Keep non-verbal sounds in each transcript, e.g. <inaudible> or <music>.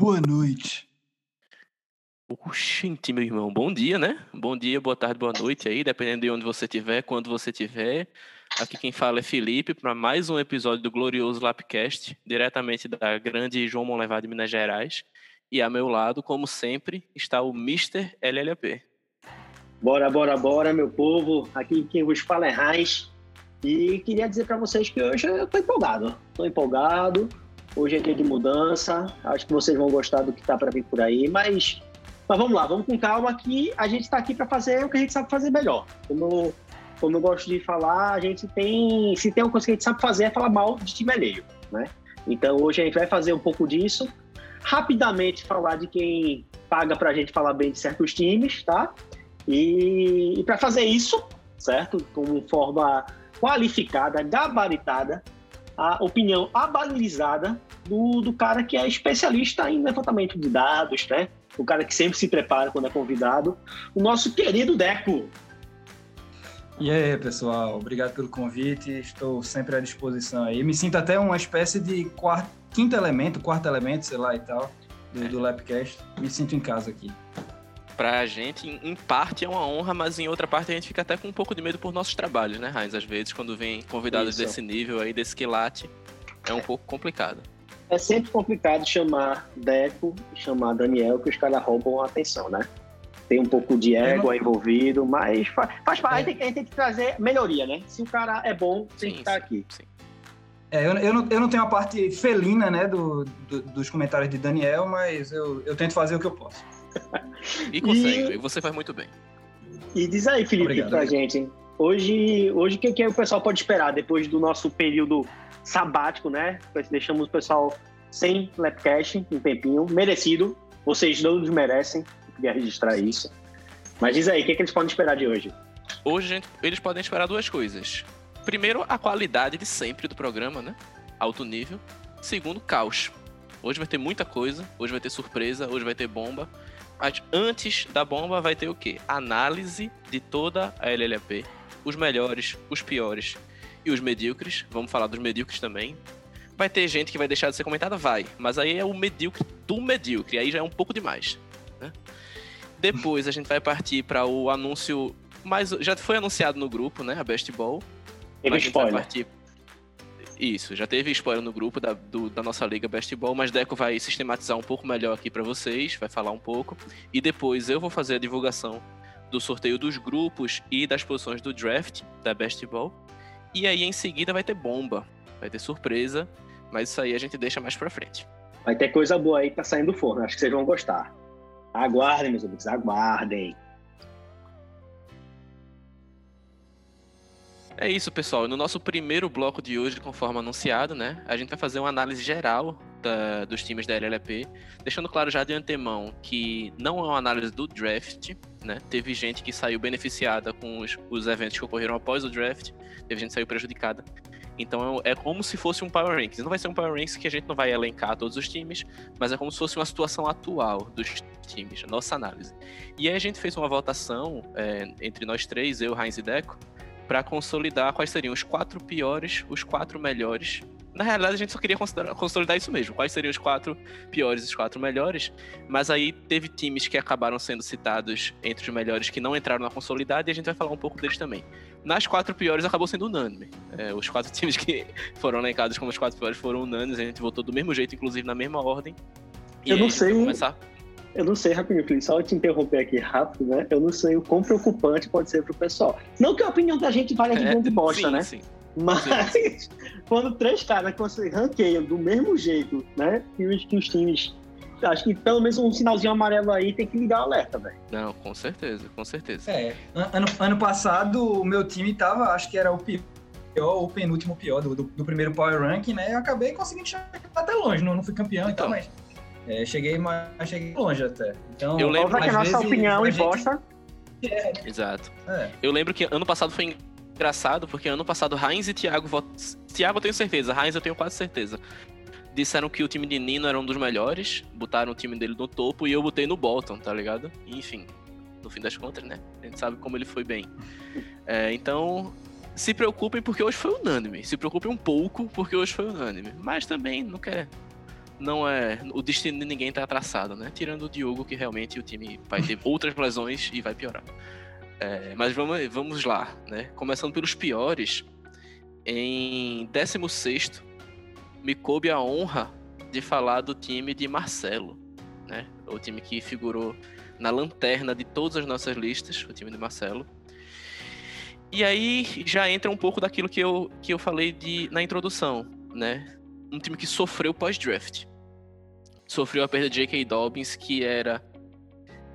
boa noite. Oxente, meu irmão, bom dia, né? Bom dia, boa tarde, boa noite aí, dependendo de onde você estiver, quando você estiver. Aqui quem fala é Felipe, para mais um episódio do Glorioso Lapcast, diretamente da grande João Monlevade de Minas Gerais. E a meu lado, como sempre, está o Mr. LLP. Bora, bora, bora, meu povo. Aqui quem vos fala é Raiz. E queria dizer para vocês que hoje eu tô empolgado. Tô empolgado. Hoje é dia de mudança. Acho que vocês vão gostar do que tá para vir por aí, mas mas vamos lá, vamos com calma que a gente está aqui para fazer o que a gente sabe fazer melhor. Como, como eu gosto de falar, a gente tem. Se tem uma coisa que a gente sabe fazer é falar mal de time alheio, né? Então hoje a gente vai fazer um pouco disso. Rapidamente falar de quem paga para a gente falar bem de certos times, tá? E, e para fazer isso, certo? Com forma qualificada, gabaritada, a opinião abalizada do, do cara que é especialista em levantamento de dados, né? o cara que sempre se prepara quando é convidado, o nosso querido Deco. E aí, pessoal, obrigado pelo convite, estou sempre à disposição aí. Me sinto até uma espécie de quarto, quinto elemento, quarto elemento, sei lá e tal, do, do Lapcast. Me sinto em casa aqui. Pra gente, em parte é uma honra, mas em outra parte a gente fica até com um pouco de medo por nossos trabalhos, né, Heinz? Às vezes, quando vem convidados Isso. desse nível aí, desse quilate, é um pouco complicado é sempre complicado chamar Deco e chamar Daniel, que os caras roubam a atenção, né? Tem um pouco de ego não... envolvido, mas faz, faz parte. É. A gente tem que trazer melhoria, né? Se o cara é bom, tem sim, que estar aqui. Sim. É, eu, eu, não, eu não tenho a parte felina, né, do, do, dos comentários de Daniel, mas eu, eu tento fazer o que eu posso. <laughs> e consegue, e você faz muito bem. E diz aí, Felipe, Obrigado, pra gente, hein? Hoje, hoje o que, que o pessoal pode esperar depois do nosso período sabático, né? Deixamos o pessoal sem Lapcash um tempinho, merecido. Vocês não merecem, eu queria registrar isso. Mas diz aí, o que, que eles podem esperar de hoje? Hoje gente, eles podem esperar duas coisas. Primeiro, a qualidade de sempre do programa, né? Alto nível. Segundo, caos. Hoje vai ter muita coisa, hoje vai ter surpresa, hoje vai ter bomba. Mas antes da bomba vai ter o quê? Análise de toda a LLAP. Os melhores, os piores e os medíocres. Vamos falar dos medíocres também. Vai ter gente que vai deixar de ser comentada? Vai. Mas aí é o medíocre do medíocre. Aí já é um pouco demais. Né? Depois a gente vai partir para o anúncio. Mas já foi anunciado no grupo, né? A Best Ball. Teve spoiler. Partir... Isso, já teve spoiler no grupo da, do, da nossa liga Best Ball, mas Deco vai sistematizar um pouco melhor aqui para vocês, vai falar um pouco. E depois eu vou fazer a divulgação do sorteio dos grupos e das posições do draft da Best Ball. E aí em seguida vai ter bomba, vai ter surpresa, mas isso aí a gente deixa mais pra frente. Vai ter coisa boa aí que tá saindo do forno, acho que vocês vão gostar. Aguardem, meus amigos, aguardem. É isso, pessoal. No nosso primeiro bloco de hoje, conforme anunciado, né, a gente vai fazer uma análise geral da, dos times da LLP, deixando claro já de antemão que não é uma análise do draft, né? Teve gente que saiu beneficiada com os, os eventos que ocorreram após o draft, teve gente que saiu prejudicada. Então é, como se fosse um Power Rankings. Não vai ser um Power Rankings que a gente não vai elencar todos os times, mas é como se fosse uma situação atual dos times, nossa análise. E aí a gente fez uma votação é, entre nós três, eu, Heinz e Deco, para consolidar quais seriam os quatro piores, os quatro melhores na realidade, a gente só queria consolidar isso mesmo. Quais seriam os quatro piores e os quatro melhores. Mas aí teve times que acabaram sendo citados entre os melhores que não entraram na consolidada e a gente vai falar um pouco deles também. Nas quatro piores acabou sendo unânime. É, os quatro <laughs> times que foram elencados como os quatro piores foram unânimes. A gente votou do mesmo jeito, inclusive na mesma ordem. E Eu não sei. Começar... Eu não sei, rapidinho, Felipe, só te interromper aqui rápido, né? Eu não sei o quão preocupante pode ser pro pessoal. Não que a opinião da gente valha de grande é, bosta, sim, né? Sim. Mas Sim. <laughs> quando três caras que você ranqueia do mesmo jeito, né? Que os, que os times. Acho que pelo menos um sinalzinho amarelo aí tem que ligar o alerta, velho. Não, com certeza, com certeza. É. Ano, ano passado o meu time tava, acho que era o pior, o penúltimo pior do, do, do primeiro Power Ranking, né? Eu acabei conseguindo chegar até longe, não, não fui campeão então, então mas. É, cheguei, mas cheguei longe até. Então, eu lembro que a nossa opinião e bosta. É. Exato. É. Eu lembro que ano passado foi engraçado, porque ano passado Heinz e Thiago votam. Thiago eu tenho certeza, Heinz eu tenho quase certeza. Disseram que o time de Nino era um dos melhores, botaram o time dele no topo e eu botei no Bolton, tá ligado? enfim, no fim das contas, né? A gente sabe como ele foi bem. É, então, se preocupem porque hoje foi unânime. Se preocupem um pouco porque hoje foi unânime. Mas também não quer não é. O destino de ninguém tá traçado, né? Tirando o Diogo, que realmente o time vai ter outras lesões e vai piorar. É, mas vamos, vamos lá, né? Começando pelos piores. Em 16, me coube a honra de falar do time de Marcelo, né? O time que figurou na lanterna de todas as nossas listas, o time de Marcelo. E aí já entra um pouco daquilo que eu, que eu falei de, na introdução, né? Um time que sofreu pós-draft. Sofreu a perda de J.K. Dobbins, que era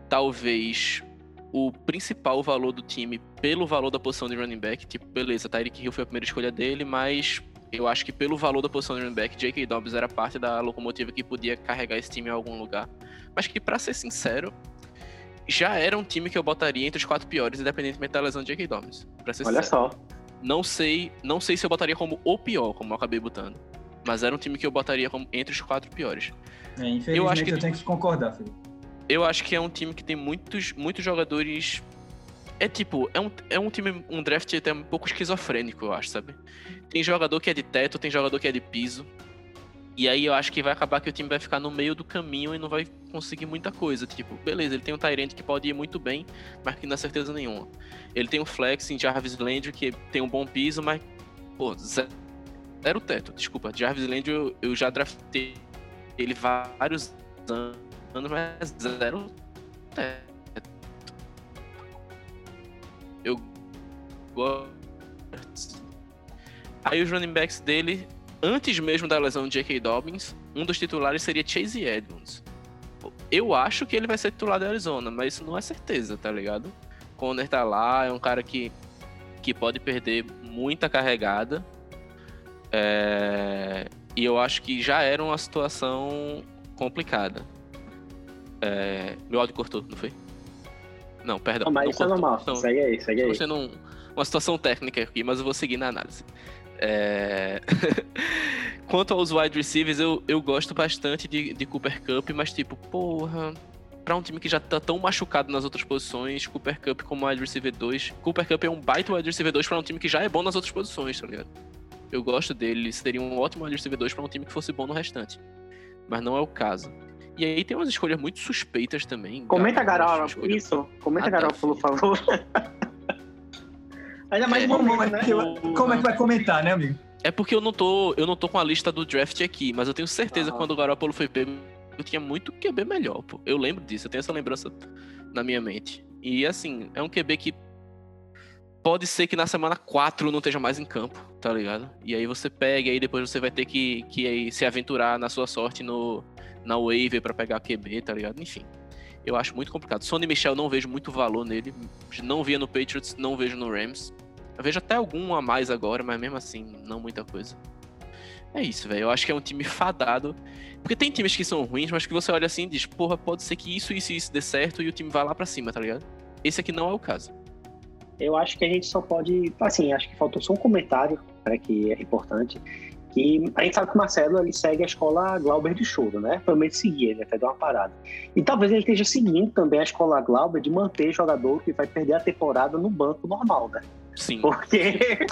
talvez o principal valor do time pelo valor da posição de running back. Tipo, beleza, Tyreek Hill foi a primeira escolha dele, mas eu acho que pelo valor da posição de running back, J.K. Dobbins era parte da locomotiva que podia carregar esse time em algum lugar. Mas que, para ser sincero, já era um time que eu botaria entre os quatro piores, independentemente da lesão de J.K. Dobbins. Pra ser Olha sincero. só. Não sei, não sei se eu botaria como o pior, como eu acabei botando. Mas era um time que eu botaria como entre os quatro piores. É, infelizmente Eu eu, acho que- tenho que concordar, Felipe. Eu acho que é um time que tem muitos, muitos jogadores. É tipo, é um, é um time, um draft até um pouco esquizofrênico, eu acho, sabe? Tem jogador que é de teto, tem jogador que é de piso. E aí eu acho que vai acabar que o time vai ficar no meio do caminho e não vai conseguir muita coisa. Tipo, beleza, ele tem um Tyrant que pode ir muito bem, mas que não dá certeza nenhuma. Ele tem um flex em Jarvis Landry que tem um bom piso, mas, pô, ze- zero teto. Desculpa, Jarvis Landry eu, eu já draftei ele vários anos, mas zero teto. Eu gosto. Aí os running backs dele, antes mesmo da lesão de J.K. Dobbins, um dos titulares seria Chase Edmonds. Eu acho que ele vai ser titular da Arizona, mas isso não é certeza, tá ligado? Conner tá lá, é um cara que, que pode perder muita carregada. É, E eu acho que já era uma situação complicada. É, Meu áudio cortou, não foi? Não, perdão. Não, mas não isso é cortou. normal. Não, Segue aí, segue aí. Estou sendo um- uma situação técnica aqui, mas eu vou seguir na análise. É, <laughs> Quanto aos wide receivers, eu, eu gosto bastante de, de Cooper Cup, mas tipo, porra, pra um time que já tá tão machucado nas outras posições, Cooper Cup como wide receiver 2, Cooper Cup é um baita wide receiver 2 pra um time que já é bom nas outras posições, tá ligado? Eu gosto dele, ele seria um ótimo wide receiver 2 pra um time que fosse bom no restante. Mas não é o caso. E aí tem umas escolhas muito suspeitas também. Comenta, Garola. escolha- Isso. Comenta, Ah, tá, Garola, por favor. <laughs> Ainda mais É, no momento, é né? que, como é que vai comentar, né, amigo? É porque eu não tô, eu não tô com a lista do draft aqui, mas eu tenho certeza que Ah. quando o Garoppolo foi pego, eu tinha muito QB melhor, pô. Eu lembro disso, eu tenho essa lembrança na minha mente. E assim, é um QB que pode ser que na semana 4 não esteja mais em campo, tá ligado? E aí você pega e aí depois você vai ter que, que se aventurar na sua sorte no na waiver pra pegar QB, tá ligado? Enfim. Eu acho muito complicado. Sonny Michel não vejo muito valor nele. Não via no Patriots, não vejo no Rams. Eu vejo até algum a mais agora, mas mesmo assim, não muita coisa. É isso, velho. Eu acho que é um time fadado. Porque tem times que são ruins, mas que você olha assim e diz, porra, pode ser que isso, isso e isso dê certo e o time vai lá pra cima, tá ligado? Esse aqui não é o caso. Eu acho que a gente só pode. Assim, acho que faltou só um comentário, né, que é importante. Que a gente sabe que o Marcelo ele segue a escola Glauber de Choro, né? Pelo menos seguir, ele até deu uma parada. E talvez ele esteja seguindo também a escola Glauber de manter jogador que vai perder a temporada no banco normal, né? Sim, Porque.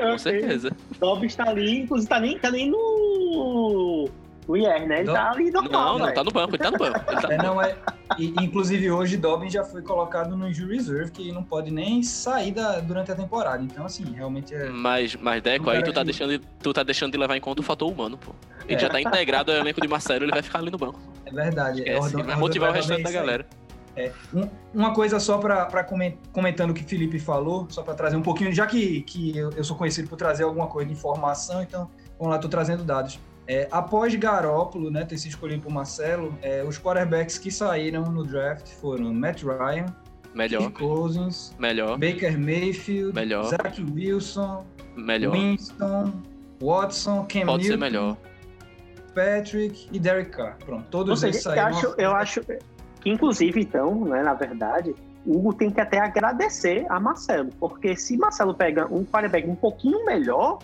com certeza. <laughs> Dobbs está ali, inclusive tá nem, tá nem no. No IR, né? Ele Não. tá ali normal. Não, não velho. tá no banco, ele tá no banco. Ele tá... É, não, é, e, inclusive hoje Dobbins já foi colocado no injury reserve, que não pode nem sair da, durante a temporada. Então, assim, realmente é. Mas, mas Deco, aí tu tá, que- deixando, de- tu tá deixando de levar em conta o fator humano, pô. Ele É. já tá integrado ao elenco de Marcelo, ele vai ficar ali no banco. É verdade. É, Ordon- vai motivar o restante da é isso aí. galera. Um- uma coisa só para comentando o que o Felipe falou, só para trazer um pouquinho, já que, que eu, eu sou conhecido por trazer alguma coisa de informação, então vamos lá, estou trazendo dados. É, após Garópolo né, ter sido escolhido por Marcelo, é, os quarterbacks que saíram no draft foram Matt Ryan, Melhor, Kirk Cousins, melhor, Baker Mayfield, Melhor. Zach Wilson, melhor. Winston, Watson, Cam Pode ser Newton, melhor. Patrick e Derek Carr. Pronto, todos seja, eles eu saíram. acho, eu acho que, inclusive, então, né, na verdade, o Hugo tem que até agradecer a Marcelo, porque se Marcelo pega um quarterback um pouquinho melhor,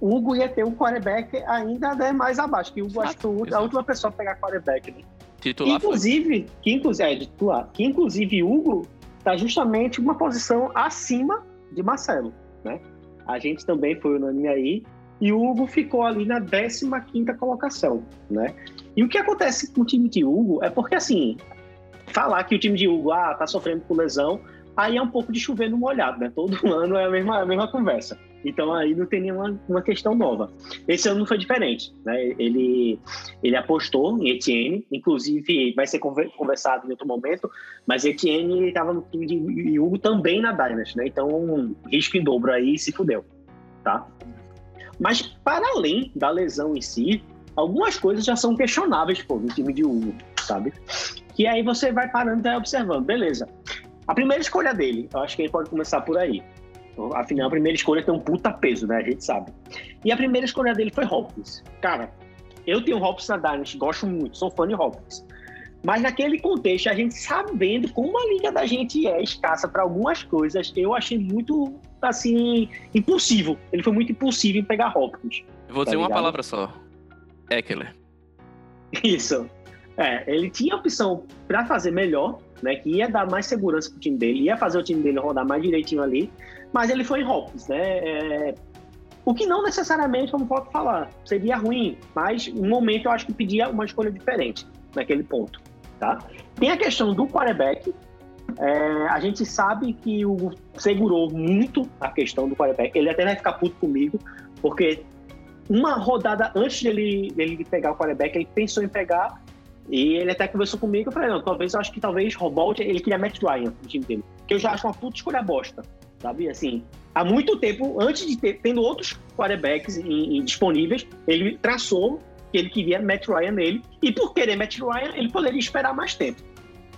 Hugo ia ter um quarterback ainda né, mais abaixo, que Hugo acho que foi a exato. última pessoa a pegar quarterback. Né? Titular foi. inclusive, que inclusive, é, titular, que inclusive Hugo está justamente uma posição acima de Marcelo, né? A gente também foi unânime aí e o Hugo ficou ali na 15ª colocação, né? E o que acontece com o time de Hugo é porque, assim, falar que o time de Hugo ah, tá sofrendo com lesão, aí é um pouco de chover no molhado, né? Todo <laughs> ano é a mesma, a mesma conversa. Então aí não tem nenhuma uma questão nova. Esse ano não foi diferente, né? Ele, ele apostou em Etienne, inclusive vai ser conversado em outro momento, mas Etienne estava no time de Hugo também na Dynasty, né? Então um risco em dobro aí se fudeu, tá? Mas para além da lesão em si, algumas coisas já são questionáveis, pô, no time de Hugo, sabe? Que aí você vai parando e vai observando, beleza. A primeira escolha dele, eu acho que ele pode começar por aí. Afinal, a primeira escolha tem um puta peso, né? A gente sabe. E a primeira escolha dele foi Hopkins. Cara, eu tenho Hopkins na Dynasty, gosto muito, sou fã de Hopkins. Mas naquele contexto, a gente sabendo como a liga da gente é escassa para algumas coisas, eu achei muito, assim, impulsivo. Ele foi muito impulsivo em pegar Hopkins. Eu vou tá dizer ligado? uma palavra só. Eckler. Isso. É, ele tinha opção para fazer melhor, né? Que ia dar mais segurança pro time dele, ia fazer o time dele rodar mais direitinho ali, mas ele foi em Hopkins, né? É, o que não necessariamente, como pode falar, seria ruim, mas no momento eu acho que pedia uma escolha diferente naquele ponto, tá? Tem a questão do quarterback. É, a gente sabe que o segurou muito a questão do quarterback. Ele até vai ficar puto comigo, porque uma rodada antes dele, dele pegar o quarterback, ele pensou em pegar e ele até conversou comigo, eu falei, não, talvez, eu acho que talvez Robolt, ele queria Matt Ryan no time dele. Que eu já acho uma puta escolha bosta, sabe? Assim, há muito tempo, antes de ter, tendo outros quarterbacks em, em, disponíveis, ele traçou que ele queria Matt Ryan nele, e por querer Matt Ryan, ele poderia esperar mais tempo,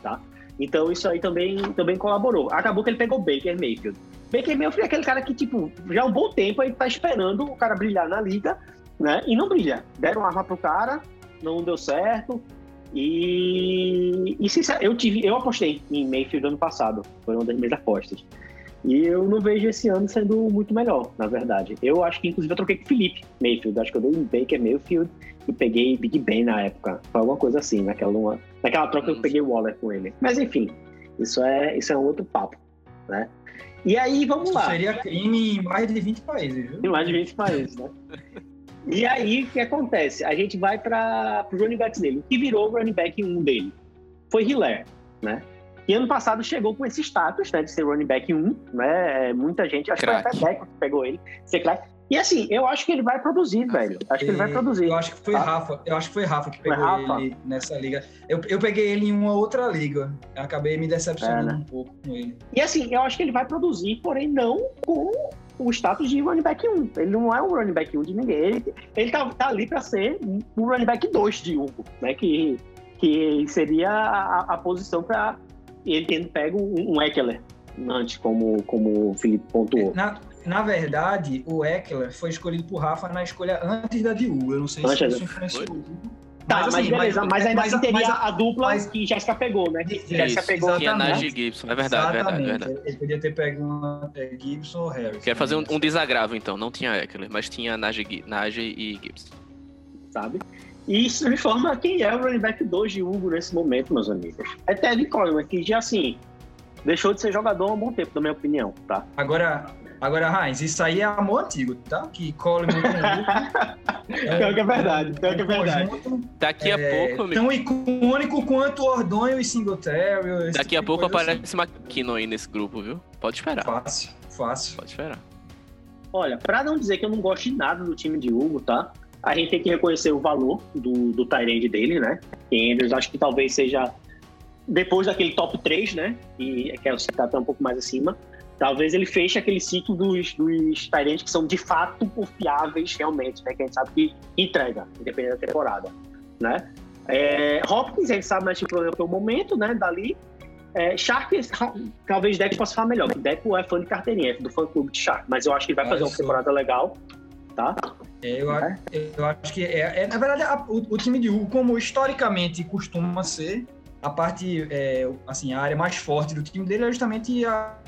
tá? Então isso aí também, também colaborou. Acabou que ele pegou Baker Mayfield. Baker Mayfield é aquele cara que, tipo, já há um bom tempo ele tá esperando o cara brilhar na liga, né? E não brilha. Deram arma pro cara, não deu certo, e, e eu tive, eu apostei em Mayfield ano passado, foi uma das minhas apostas. E eu não vejo esse ano sendo muito melhor, na verdade. Eu acho que, inclusive, eu troquei com o Felipe Mayfield. Acho que eu dei um Baker Mayfield e peguei Big Ben na época. Foi alguma coisa assim, naquela, naquela troca eu peguei o Waller com ele. Mas, enfim, isso é, isso é um outro papo, né? E aí, vamos isso lá. Seria crime em mais de 20 países, viu? Em mais de 20 países, né? <laughs> E aí, o que acontece? A gente vai para o running back dele. O que virou o running back 1 dele? Foi Hiller, né? E ano passado chegou com esse status, né, de ser running back 1, né? Muita gente, acho crack. que foi até Deco que pegou ele, ser crack. E assim, eu acho que ele vai produzir, velho. Acho que ele vai produzir. Eu acho que foi tá? Rafa. Eu acho que foi Rafa que pegou Rafa? ele nessa liga. Eu, eu peguei ele em uma outra liga. Eu acabei me decepcionando é, né? um pouco com ele. E assim, eu acho que ele vai produzir, porém não com o status de running back 1. Ele não é um running back 1 de ninguém. Ele, ele tá, tá ali para ser um running back 2 de Hugo, né? Que, que seria a, a posição para ele tendo pego um, um Eckler antes, como, como o Felipe pontuou. Na, na verdade, o Eckler foi escolhido por Rafa na escolha antes da de Hugo. Eu não sei se isso influenciou. Tá, mas, assim, beleza, mas, mas ainda mas, assim teria mas, a dupla mas, que Jéssica pegou, né? Que Jéssica pegou. Tinha Najee Gibson, é verdade, verdade, verdade. Ele podia ter pego uma, é, Gibson ou Harris. Quer fazer um, um, desagravo, então. Não tinha Eckler, mas tinha Najee, Najee e Gibson. Sabe? E isso informa quem é o running back 2 de Hugo nesse momento, meus amigos. É Teddy Coleman, que já assim, deixou de ser jogador há um bom tempo, na minha opinião, tá? Agora, Agora, Heinz, isso aí é amor antigo, tá? Que Coleman com é, pior que é verdade, pior que é verdade. Conjunto, Daqui a é, pouco, Tão icônico quanto Ordonho e Singletary. Daqui tipo a pouco aparece assim. McKinnon aí nesse grupo, viu? Pode esperar. Fácil, fácil. Pode esperar. Olha, pra não dizer que eu não gosto de nada do time de Hugo, tá? A gente tem que reconhecer o valor do, do Tyrande dele, né? E Andrews acho que talvez seja depois daquele top 3, né? E que é o até um pouco mais acima talvez ele feche aquele ciclo dos, dos Tyrants que são de fato confiáveis realmente, né? Que a gente sabe que entrega, independente da temporada, né? É, Hopkins, a gente sabe mais que o problema foi o momento, né? Dali. É, Shark, <laughs> talvez Deco possa falar melhor. Deco é fã de carteirinha, é do fã clube de Shark, mas eu acho que ele vai fazer uma temporada legal, tá? É, eu, é. eu, acho que é, é na verdade a, o, o, time de Hugo, como historicamente costuma ser, a parte, é, assim, a área mais forte do time dele é justamente a,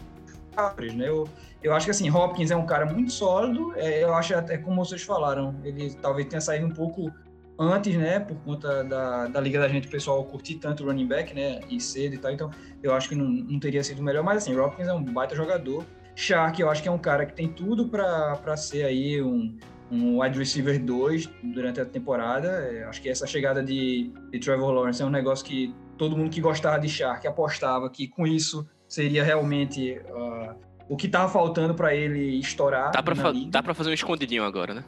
né? Eu, eu acho que assim, Hopkins é um cara muito sólido. É, eu acho até como vocês falaram, ele talvez tenha saído um pouco antes, né? Por conta da, da liga da gente, o pessoal curtir tanto o running back, né? E cedo e tal. Então, eu acho que não, não teria sido melhor. Mas assim, Hopkins é um baita jogador. Shark, eu acho que é um cara que tem tudo para ser aí um, um wide receiver 2 durante a temporada. É, acho que essa chegada de, de Trevor Lawrence é um negócio que todo mundo que gostava de Shark apostava que com isso seria realmente uh, o que estava faltando para ele estourar. Dá para fa fazer um escondidinho agora, né?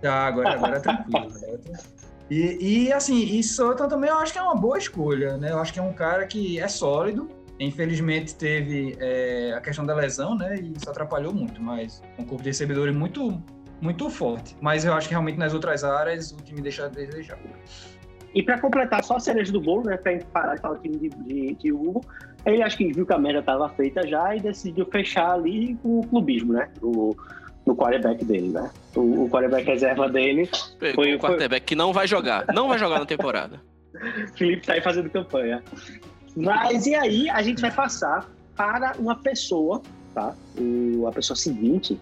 Tá, agora, agora é tranquilo. É tranquilo. E, e, assim, e Sutton também eu acho que é uma boa escolha, né? Eu acho que é um cara que é sólido. Infelizmente teve é, a questão da lesão, né? E isso atrapalhou muito, mas um corpo de recebedores muito, muito forte. Mas eu acho que realmente nas outras áreas o time deixa a desejar. E para completar só a cereja do bolo, né? Para parar de falar time de, de, de Hugo, ele acho que viu que a merda estava feita já e decidiu fechar ali com o clubismo, né? O, no quarterback dele, né? O, o quarterback reserva dele. Pegou foi o quarterback foi... que não vai jogar. Não vai jogar na temporada. <laughs> Felipe tá aí fazendo campanha. Mas e aí a gente vai passar para uma pessoa, tá? O, a pessoa seguinte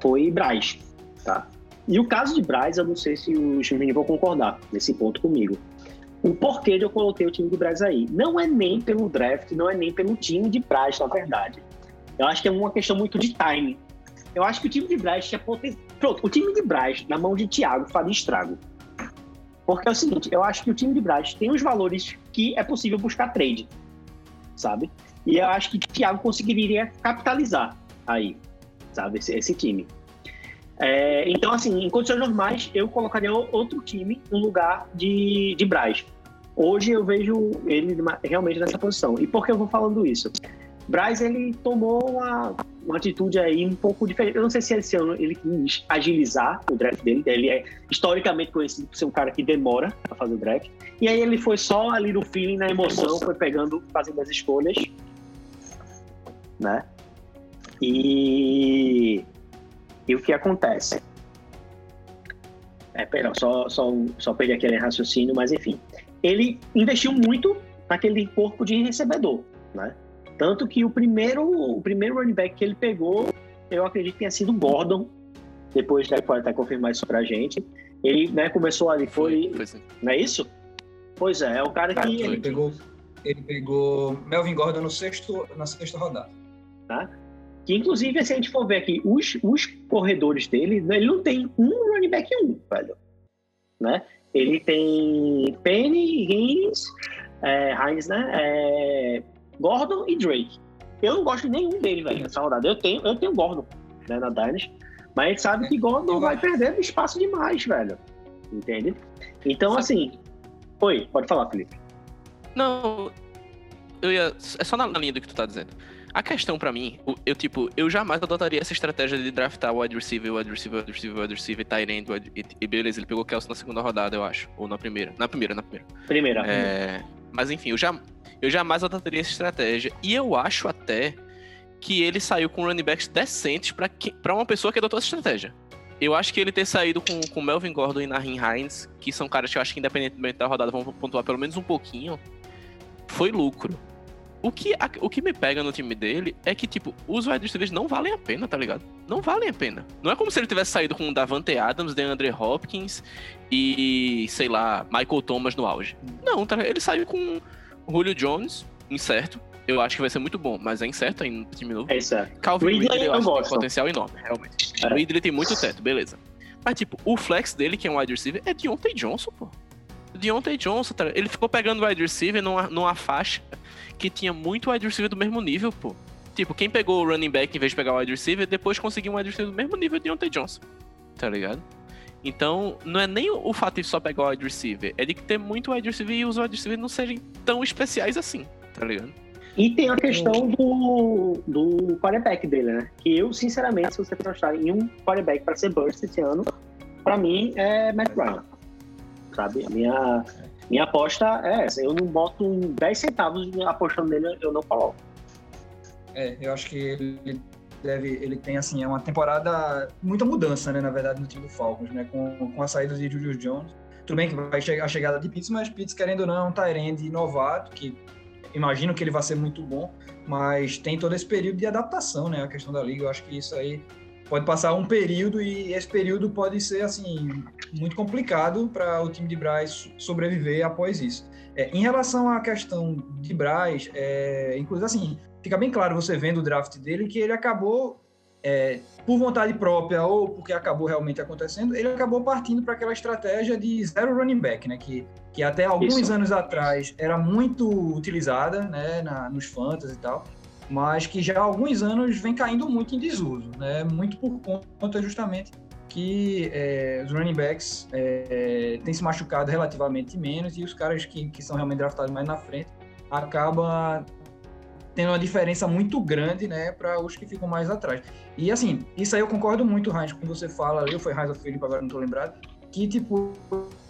foi Braz, tá? E o caso de Braz, eu não sei se os meninos vão concordar nesse ponto comigo. O porquê de eu coloquei o time de Braz aí? Não é nem pelo draft, não é nem pelo time de Braz, na verdade. Eu acho que é uma questão muito de time. Eu acho que o time de Braz tinha potencial. Pronto, o time de Braz, na mão de Thiago, faria estrago. Porque é o seguinte, eu acho que o time de Braz tem os valores que é possível buscar trade, sabe? E eu acho que Thiago conseguiria capitalizar aí, sabe, esse, esse time. É, então, assim, em condições normais, eu colocaria outro time no lugar de, de Braz. Hoje eu vejo ele realmente nessa posição. E por que eu vou falando isso? Braz, ele tomou uma, uma atitude aí um pouco diferente. Eu não sei se esse ano ele quis agilizar o draft dele. Ele é historicamente conhecido por ser um cara que demora a fazer o draft. E aí ele foi só ali no feeling, na emoção, foi pegando, fazendo as escolhas. Né? E e o que acontece? É, perdão, só, só, só perdi aquele raciocínio, mas enfim. Ele investiu muito naquele corpo de recebedor, né? Tanto que o primeiro, o primeiro running back que ele pegou, eu acredito que tenha sido Gordon. Depois né, pode até confirmar isso pra gente. Ele né, começou ali, foi. foi, foi não é isso? Pois é, é o cara que. Ele pegou, ele pegou Melvin Gordon no sexto, na sexta rodada. Tá? Que, inclusive, se a gente for ver aqui, os, os corredores dele, né, ele não tem um running back um, velho. Né? Ele tem Penny, Hines, é, Hines, né? É, Gordon e Drake. Eu não gosto de nenhum dele, velho, nessa rodada. Eu tenho, eu tenho Gordon, né, na Dynasty. Mas a gente sabe que Gordon vai perder espaço demais, velho. Entende? Então, assim. Oi, pode falar, Felipe. Não. Eu ia. É só na linha do que tu tá dizendo. A questão para mim, eu tipo, eu jamais adotaria essa estratégia de draftar wide receiver, wide receiver, wide receiver, wide receiver, tight end, wide... e beleza, ele pegou o Kelsey na segunda rodada, eu acho, ou na primeira, na primeira, na primeira. Primeira. É... Mas enfim, eu, já, eu jamais adotaria essa estratégia, e eu acho até que ele saiu com running backs decentes para uma pessoa que adotou essa estratégia. Eu acho que ele ter saído com, com Melvin Gordon e Nahin Hines, que são caras que eu acho que independentemente da rodada vão pontuar pelo menos um pouquinho, foi lucro. O que, a, o que me pega no time dele é que, tipo, os wide receivers não valem a pena, tá ligado? Não valem a pena. Não é como se ele tivesse saído com o Davante Adams, DeAndre Hopkins e, sei lá, Michael Thomas no auge. Não, tá Ele saiu com Julio Jones, incerto. Eu acho que vai ser muito bom, mas é incerto ainda no time novo. É incerto. Calvin Ridley, eu, eu acho tem potencial enorme, realmente. É. Ridley tem muito teto, beleza. Mas, tipo, o flex dele, que é um wide receiver, é Deontay Johnson, pô. Deontay Johnson, tá? ele ficou pegando wide receiver numa, numa faixa que tinha muito wide receiver do mesmo nível, pô. Tipo, quem pegou o running back em vez de pegar o wide receiver, depois conseguiu um wide receiver do mesmo nível de Deontay Johnson. Tá ligado? Então, não é nem o fato de só pegar o wide receiver, é de que ter muito wide receiver e os wide receivers não serem tão especiais assim, tá ligado? E tem a questão do, do quarterback dele, né? Que eu, sinceramente, se você pensar em um quarterback para ser burst esse ano, para mim é Matt Brown. Sabe? A minha, minha aposta é essa. Eu não boto 10 centavos apostando nele, eu não coloco. É, eu acho que ele deve, ele tem assim, é uma temporada muita mudança, né, na verdade, no time do Falcons, né, com, com a saída de Julius Jones. Tudo bem que vai chegar a chegada de Pitts, mas Pitts querendo ou não, é um Tyrande novato que imagino que ele vai ser muito bom, mas tem todo esse período de adaptação, né, a questão da liga. Eu acho que isso aí pode passar um período e esse período pode ser assim muito complicado para o time de Braz sobreviver após isso. É, em relação à questão de Braz, é, inclusive assim, fica bem claro você vendo o draft dele que ele acabou é, por vontade própria ou porque acabou realmente acontecendo, ele acabou partindo para aquela estratégia de zero running back, né? Que, que até alguns Isso. anos atrás era muito utilizada, né? Na, nos fantasy e tal, mas que já há alguns anos vem caindo muito em desuso, né? Muito por conta justamente que é, os running backs é, têm se machucado relativamente menos e os caras que, que são realmente draftados mais na frente acabam tendo uma diferença muito grande, né, para os que ficam mais atrás. E assim, isso aí eu concordo muito, Heinz, quando você fala, eu foi Heinz ou Felipe, agora não tô lembrado, que tipo,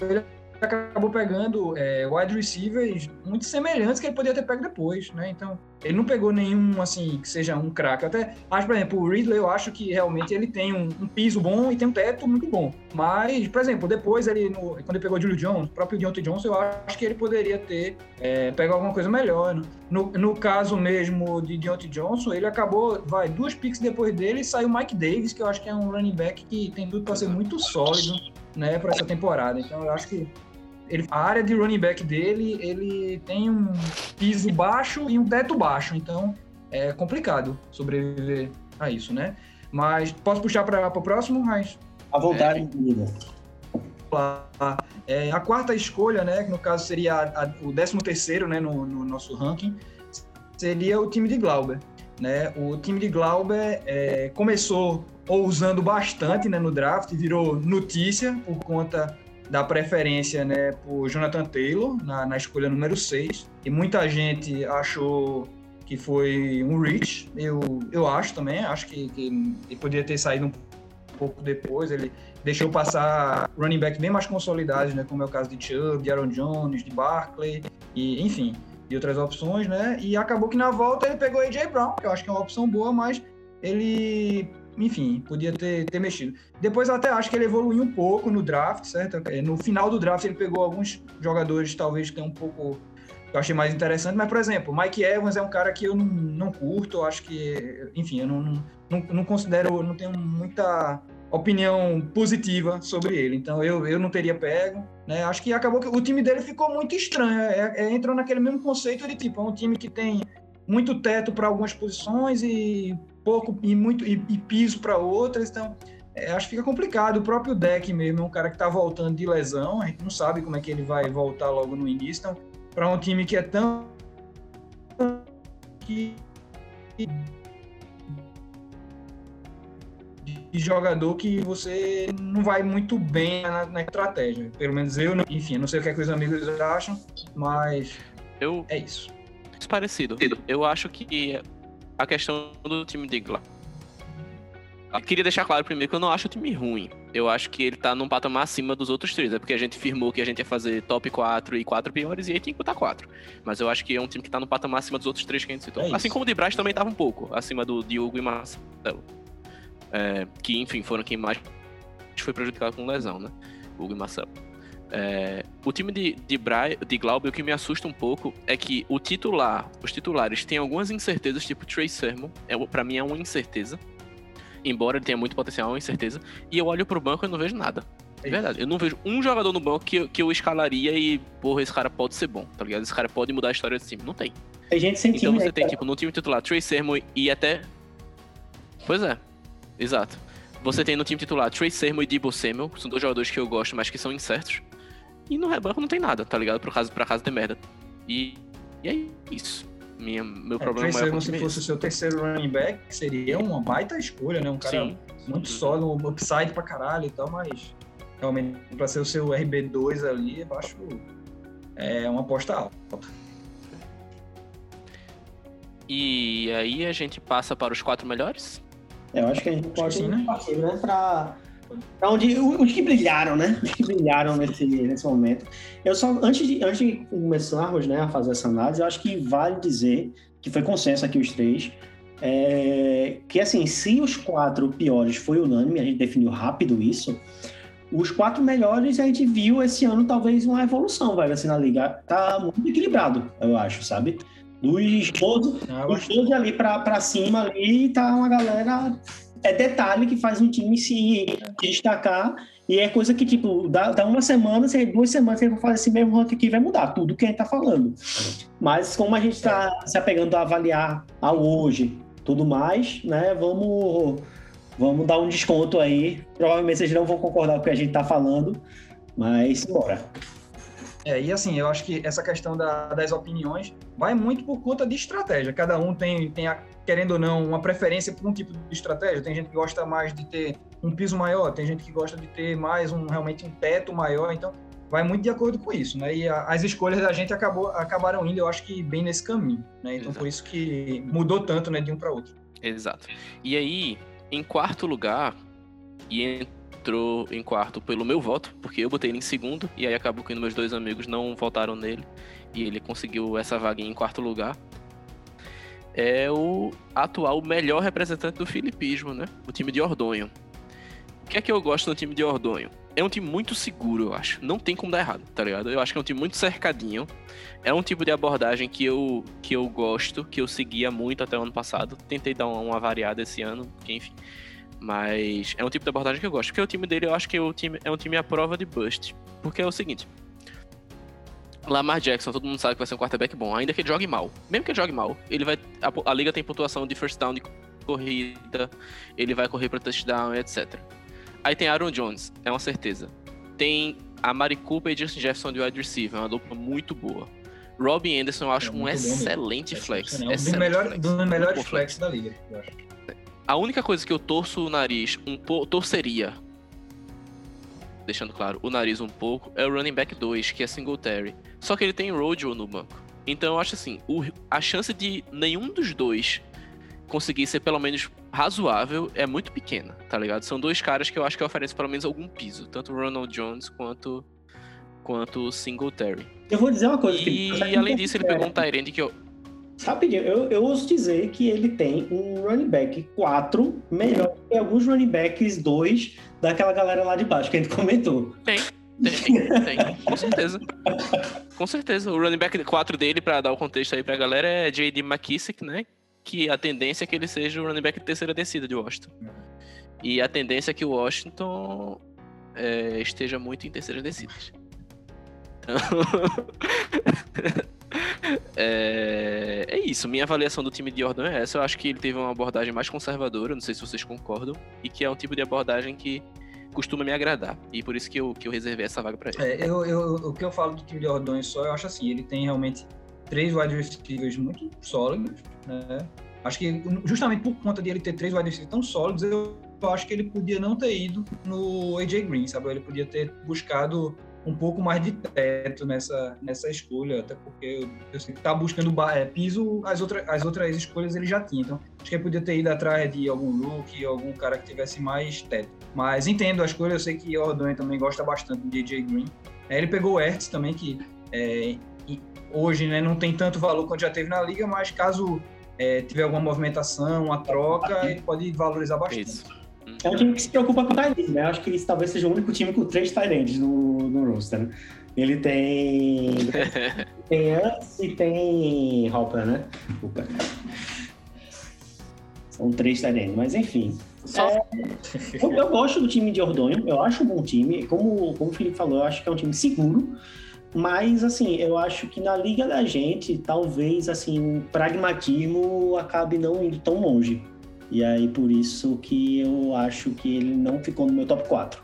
ele acabou pegando é, wide receivers muito semelhantes que ele podia ter pego depois, né? Então, ele não pegou nenhum, assim, que seja um craque. Até acho, por exemplo, o Ridley, eu acho que realmente ele tem um, um, piso bom e tem um teto muito bom. Mas, por exemplo, depois ele, no, quando ele pegou o Julio Jones, o próprio Deontay Johnson, eu acho que ele poderia ter é, pegado alguma coisa melhor. No, no caso mesmo de Deontay Johnson, ele acabou, vai, duas picks depois dele saiu Mike Davis, que eu acho que é um running back que tem tudo para ser muito sólido, né, para essa temporada. Então, eu acho que ele, a área de running back dele, ele tem um piso baixo e um teto baixo, então é complicado sobreviver a isso, né? Mas posso puxar para o próximo, mas a vontade, é, é, a quarta escolha, né, que no caso seria a, a, o décimo terceiro, né, no, no, nosso ranking, seria o time de Glauber, né? O time de Glauber é, começou ousando bastante, né, no draft, virou notícia por conta da preferência né, por Jonathan Taylor na, na escolha número 6. E muita gente achou que foi um reach. Eu, eu acho também, acho que, que ele poderia ter saído um pouco depois. Ele deixou passar running back bem mais consolidados, né, como é o caso de Chubb, de Aaron Jones, de Barkley, e enfim, de outras opções, né? E acabou que na volta ele pegou AJ Brown, que eu acho que é uma opção boa, mas ele enfim, podia ter, ter mexido. Depois eu até acho que ele evoluiu um pouco no draft, certo? É, no final do draft ele pegou alguns jogadores, talvez, que tem um pouco eu achei mais interessante, mas, por exemplo, Mike Evans é um cara que eu não, não curto, eu acho que, enfim, eu não, não, não considero, não tenho muita opinião positiva sobre ele, então eu, eu não teria pego, né? Acho que acabou que o time dele ficou muito estranho, é, é, entrou naquele mesmo conceito de tipo, é um time que tem muito teto para algumas posições e pouco e muito e, e piso para outras, então é, acho que fica complicado. O próprio deck mesmo é um cara que está voltando de lesão, a gente não sabe como é que ele vai voltar logo no início. Então, para um time que é tão que de jogador que você não vai muito bem na, na estratégia. Pelo menos eu, enfim, não sei o que, é que os amigos acham, mas eu é isso. Parecido. Eu acho que a questão do time de Glau. Eu queria deixar claro primeiro que eu não acho o time ruim. Eu acho que ele tá num patamar acima dos outros três. É porque a gente firmou que a gente ia fazer top 4 e 4 piores e aí tem que botar 4. Mas eu acho que é um time que tá num patamar acima dos outros três que a gente citou. É assim como o de Braz também tava um pouco, acima do Diogo e Marcelo. É, que, enfim, foram quem mais foi prejudicado com lesão, né? Hugo e Marcelo. É, o time de, de, Bra de Glaube, o que me assusta um pouco é que o titular, os titulares têm algumas incertezas, tipo Trey Sermon, é, para mim é uma incerteza. Embora ele tenha muito potencial, é uma incerteza. E eu olho pro banco e não vejo nada. É verdade. Eu não vejo um jogador no banco que, que eu escalaria e, porra, esse cara pode ser bom, tá ligado? Esse cara pode mudar a história desse time. Não tem. Tem gente sem Então time, você né, tem, cara? tipo, no time titular, Trey Sermon e até. Pois é. Exato. Você tem no time titular Trey Sermon e Debo Samuel, são dois jogadores que eu gosto, mas que são incertos. E no rebanco não tem nada, tá ligado? Por caso, pra casa de merda. E, e é isso. Minha, meu é, problema é maior se fosse o seu terceiro running back, seria uma baita escolha, né? Um cara Sim. muito sólido, um upside pra caralho e tal, mas realmente pra ser o seu RB2 ali, eu acho é uma aposta alta. E aí a gente passa para os quatro melhores? Eu acho que a gente pode sim, né? partir, né? Pra onde, os que brilharam, né? Os <laughs> que brilharam nesse, nesse momento. Eu só, antes de, antes de começarmos né, a fazer essa análise, eu acho que vale dizer, que foi consenso aqui os três, é, que assim, se os quatro piores foi unânime, a gente definiu rápido isso, os quatro melhores a gente viu esse ano talvez uma evolução, vai, assim, na liga. Tá muito equilibrado, eu acho, sabe? Dos 12, ah, dos 12 ali pra, pra cima ali, tá uma galera é detalhe que faz um time se destacar e é coisa que, tipo, dá, dá uma semana, duas semanas, você vai fazer esse mesmo ranking aqui vai mudar tudo que a gente tá falando. Mas como a gente tá se apegando a avaliar ao hoje tudo mais, né, vamos Vamos dar um desconto aí. Provavelmente vocês não vão concordar com o que a gente tá falando, mas bora. É, e assim, eu acho que essa questão da, das opiniões vai muito por conta de estratégia. Cada um tem, tem a, querendo ou não, uma preferência por um tipo de estratégia. Tem gente que gosta mais de ter um piso maior, tem gente que gosta de ter mais um realmente um teto maior. Então, vai muito de acordo com isso, né? E a, as escolhas da gente acabou, acabaram indo, eu acho que bem nesse caminho, né? Então, Exato. por isso que mudou tanto, né, de um para outro. Exato. E aí, em quarto lugar, e entrou em quarto pelo meu voto, porque eu botei ele em segundo, e aí acabou que meus dois amigos não votaram nele, e ele conseguiu essa vaguinha em quarto lugar. É o atual melhor representante do filipismo, né? O time de Ordonho. O que é que eu gosto do time de Ordonho? É um time muito seguro, eu acho. Não tem como dar errado, tá ligado? Eu acho que é um time muito cercadinho. É um tipo de abordagem que eu, que eu gosto, que eu seguia muito até o ano passado. Tentei dar uma, variada esse ano, que enfim. Mas é um tipo de abordagem que eu gosto. Porque o time dele, eu acho que o time, é um time à prova de bust. Porque é o seguinte. Lamar Jackson, todo mundo sabe que vai ser um quarterback bom, ainda que ele jogue mal. Mesmo que ele jogue mal, ele vai. A, a liga tem pontuação de first down de corrida, ele vai correr para touchdown, etc. Aí tem Aaron Jones, é uma certeza. Tem a Mari Cooper e Justin Jefferson de wide receiver, é uma dupla muito boa. Robin Anderson eu acho é um excelente flex. É um dos melhores do melhores flex da liga, eu acho. A única coisa que eu torço o nariz, um pouco, torceria, deixando claro, o nariz um pouco, é o running back 2, que é Singletary. Só que ele tem Rojo no banco. Então eu acho assim, o, a chance de nenhum dos dois conseguir ser pelo menos razoável é muito pequena, tá ligado? São dois caras que eu acho que oferecem pelo menos algum piso, tanto o Ronald Jones quanto quanto o Singletary. Eu vou dizer uma coisa, E além disso, ele pegou um Tyrande que eu Rapidinho, eu, eu ouso dizer que ele tem um running back 4 melhor que alguns running backs 2 daquela galera lá de baixo que a gente comentou. Tem, tem, tem, com certeza. Com certeza. O running back 4 dele, para dar o contexto aí pra galera, é J.D. McKissick, né? Que a tendência é que ele seja o running back de terceira descida de Washington. E a tendência é que o Washington é, esteja muito em terceiras descidas. Então... <laughs> <laughs> é, é, isso, minha avaliação do time de Jordan é essa. Eu acho que ele teve uma abordagem mais conservadora, não sei se vocês concordam, e que é um tipo de abordagem que costuma me agradar. E por isso que eu, que eu reservei essa vaga para ele. É, eu, eu, o que eu falo do time de Ordonho só, eu acho assim, ele tem realmente três wide receivers muito sólidos, né? Acho que justamente por conta de ele ter três wide receivers tão sólidos, eu acho que ele podia não ter ido no AJ Green, sabe? Ele podia ter buscado um pouco mais de teto nessa, nessa escolha, até porque eu, eu sei que tá buscando é, piso, as, outra, as outras escolhas ele já tinha. Então, acho que ele podia ter ido atrás de algum rookie, algum cara que tivesse mais teto. Mas entendo a escolha, eu sei que o Ordonha também gosta bastante do DJ Green. É, ele pegou o Ertz também, que é, hoje né, não tem tanto valor quanto já teve na liga, mas caso é, tiver alguma movimentação, uma troca, ele pode valorizar bastante. Isso. É um time que se preocupa com o Tyrande, né? Acho que esse talvez seja o único time com três Tyrands no, no roster. Né? Ele tem. <laughs> tem Ants e tem Hopper, né? São três Tyrands, mas enfim. É, eu, eu, gosto do time de Ordonho, eu acho um bom time. Como, como o Felipe falou, eu acho que é um time seguro. Mas, assim, eu acho que na liga da gente, talvez, assim, o pragmatismo acabe não indo tão longe. E aí por isso que eu acho que ele não ficou no meu top 4.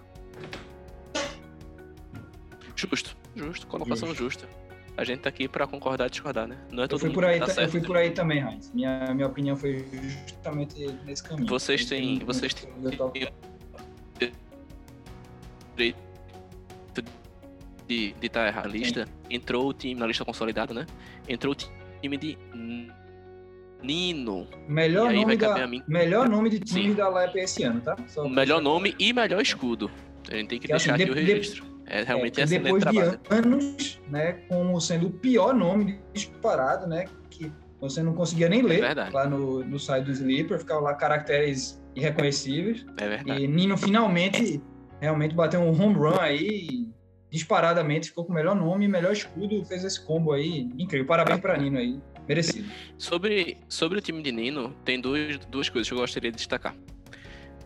Justo, justo, colocação justo. justa. A gente tá aqui para concordar e discordar, né? Não é todo eu fui por aí, tá certo, eu fui por aí também, Heinz. Minha, minha opinião foi justamente nesse caminho. Vocês têm, vocês têm de estar tá errado a lista. Entrou o time na lista consolidada, né? Entrou o time de Nino. Melhor, nome, da, melhor nome de time Sim. da LEP esse ano, tá? Só melhor nome e melhor escudo. A gente tem que, que deixar assim, aqui de, o registro. É realmente é, Depois de trabalho. anos, né, como sendo o pior nome disparado, né, que você não conseguia nem ler é lá no, no site do Sleeper, ficava lá caracteres irreconhecíveis. É verdade. E Nino finalmente realmente bateu um home run aí, disparadamente, ficou com o melhor nome, melhor escudo, fez esse combo aí, incrível. Parabéns para Nino aí. Merecido. Sobre, sobre o time de Nino, tem duas, duas coisas que eu gostaria de destacar.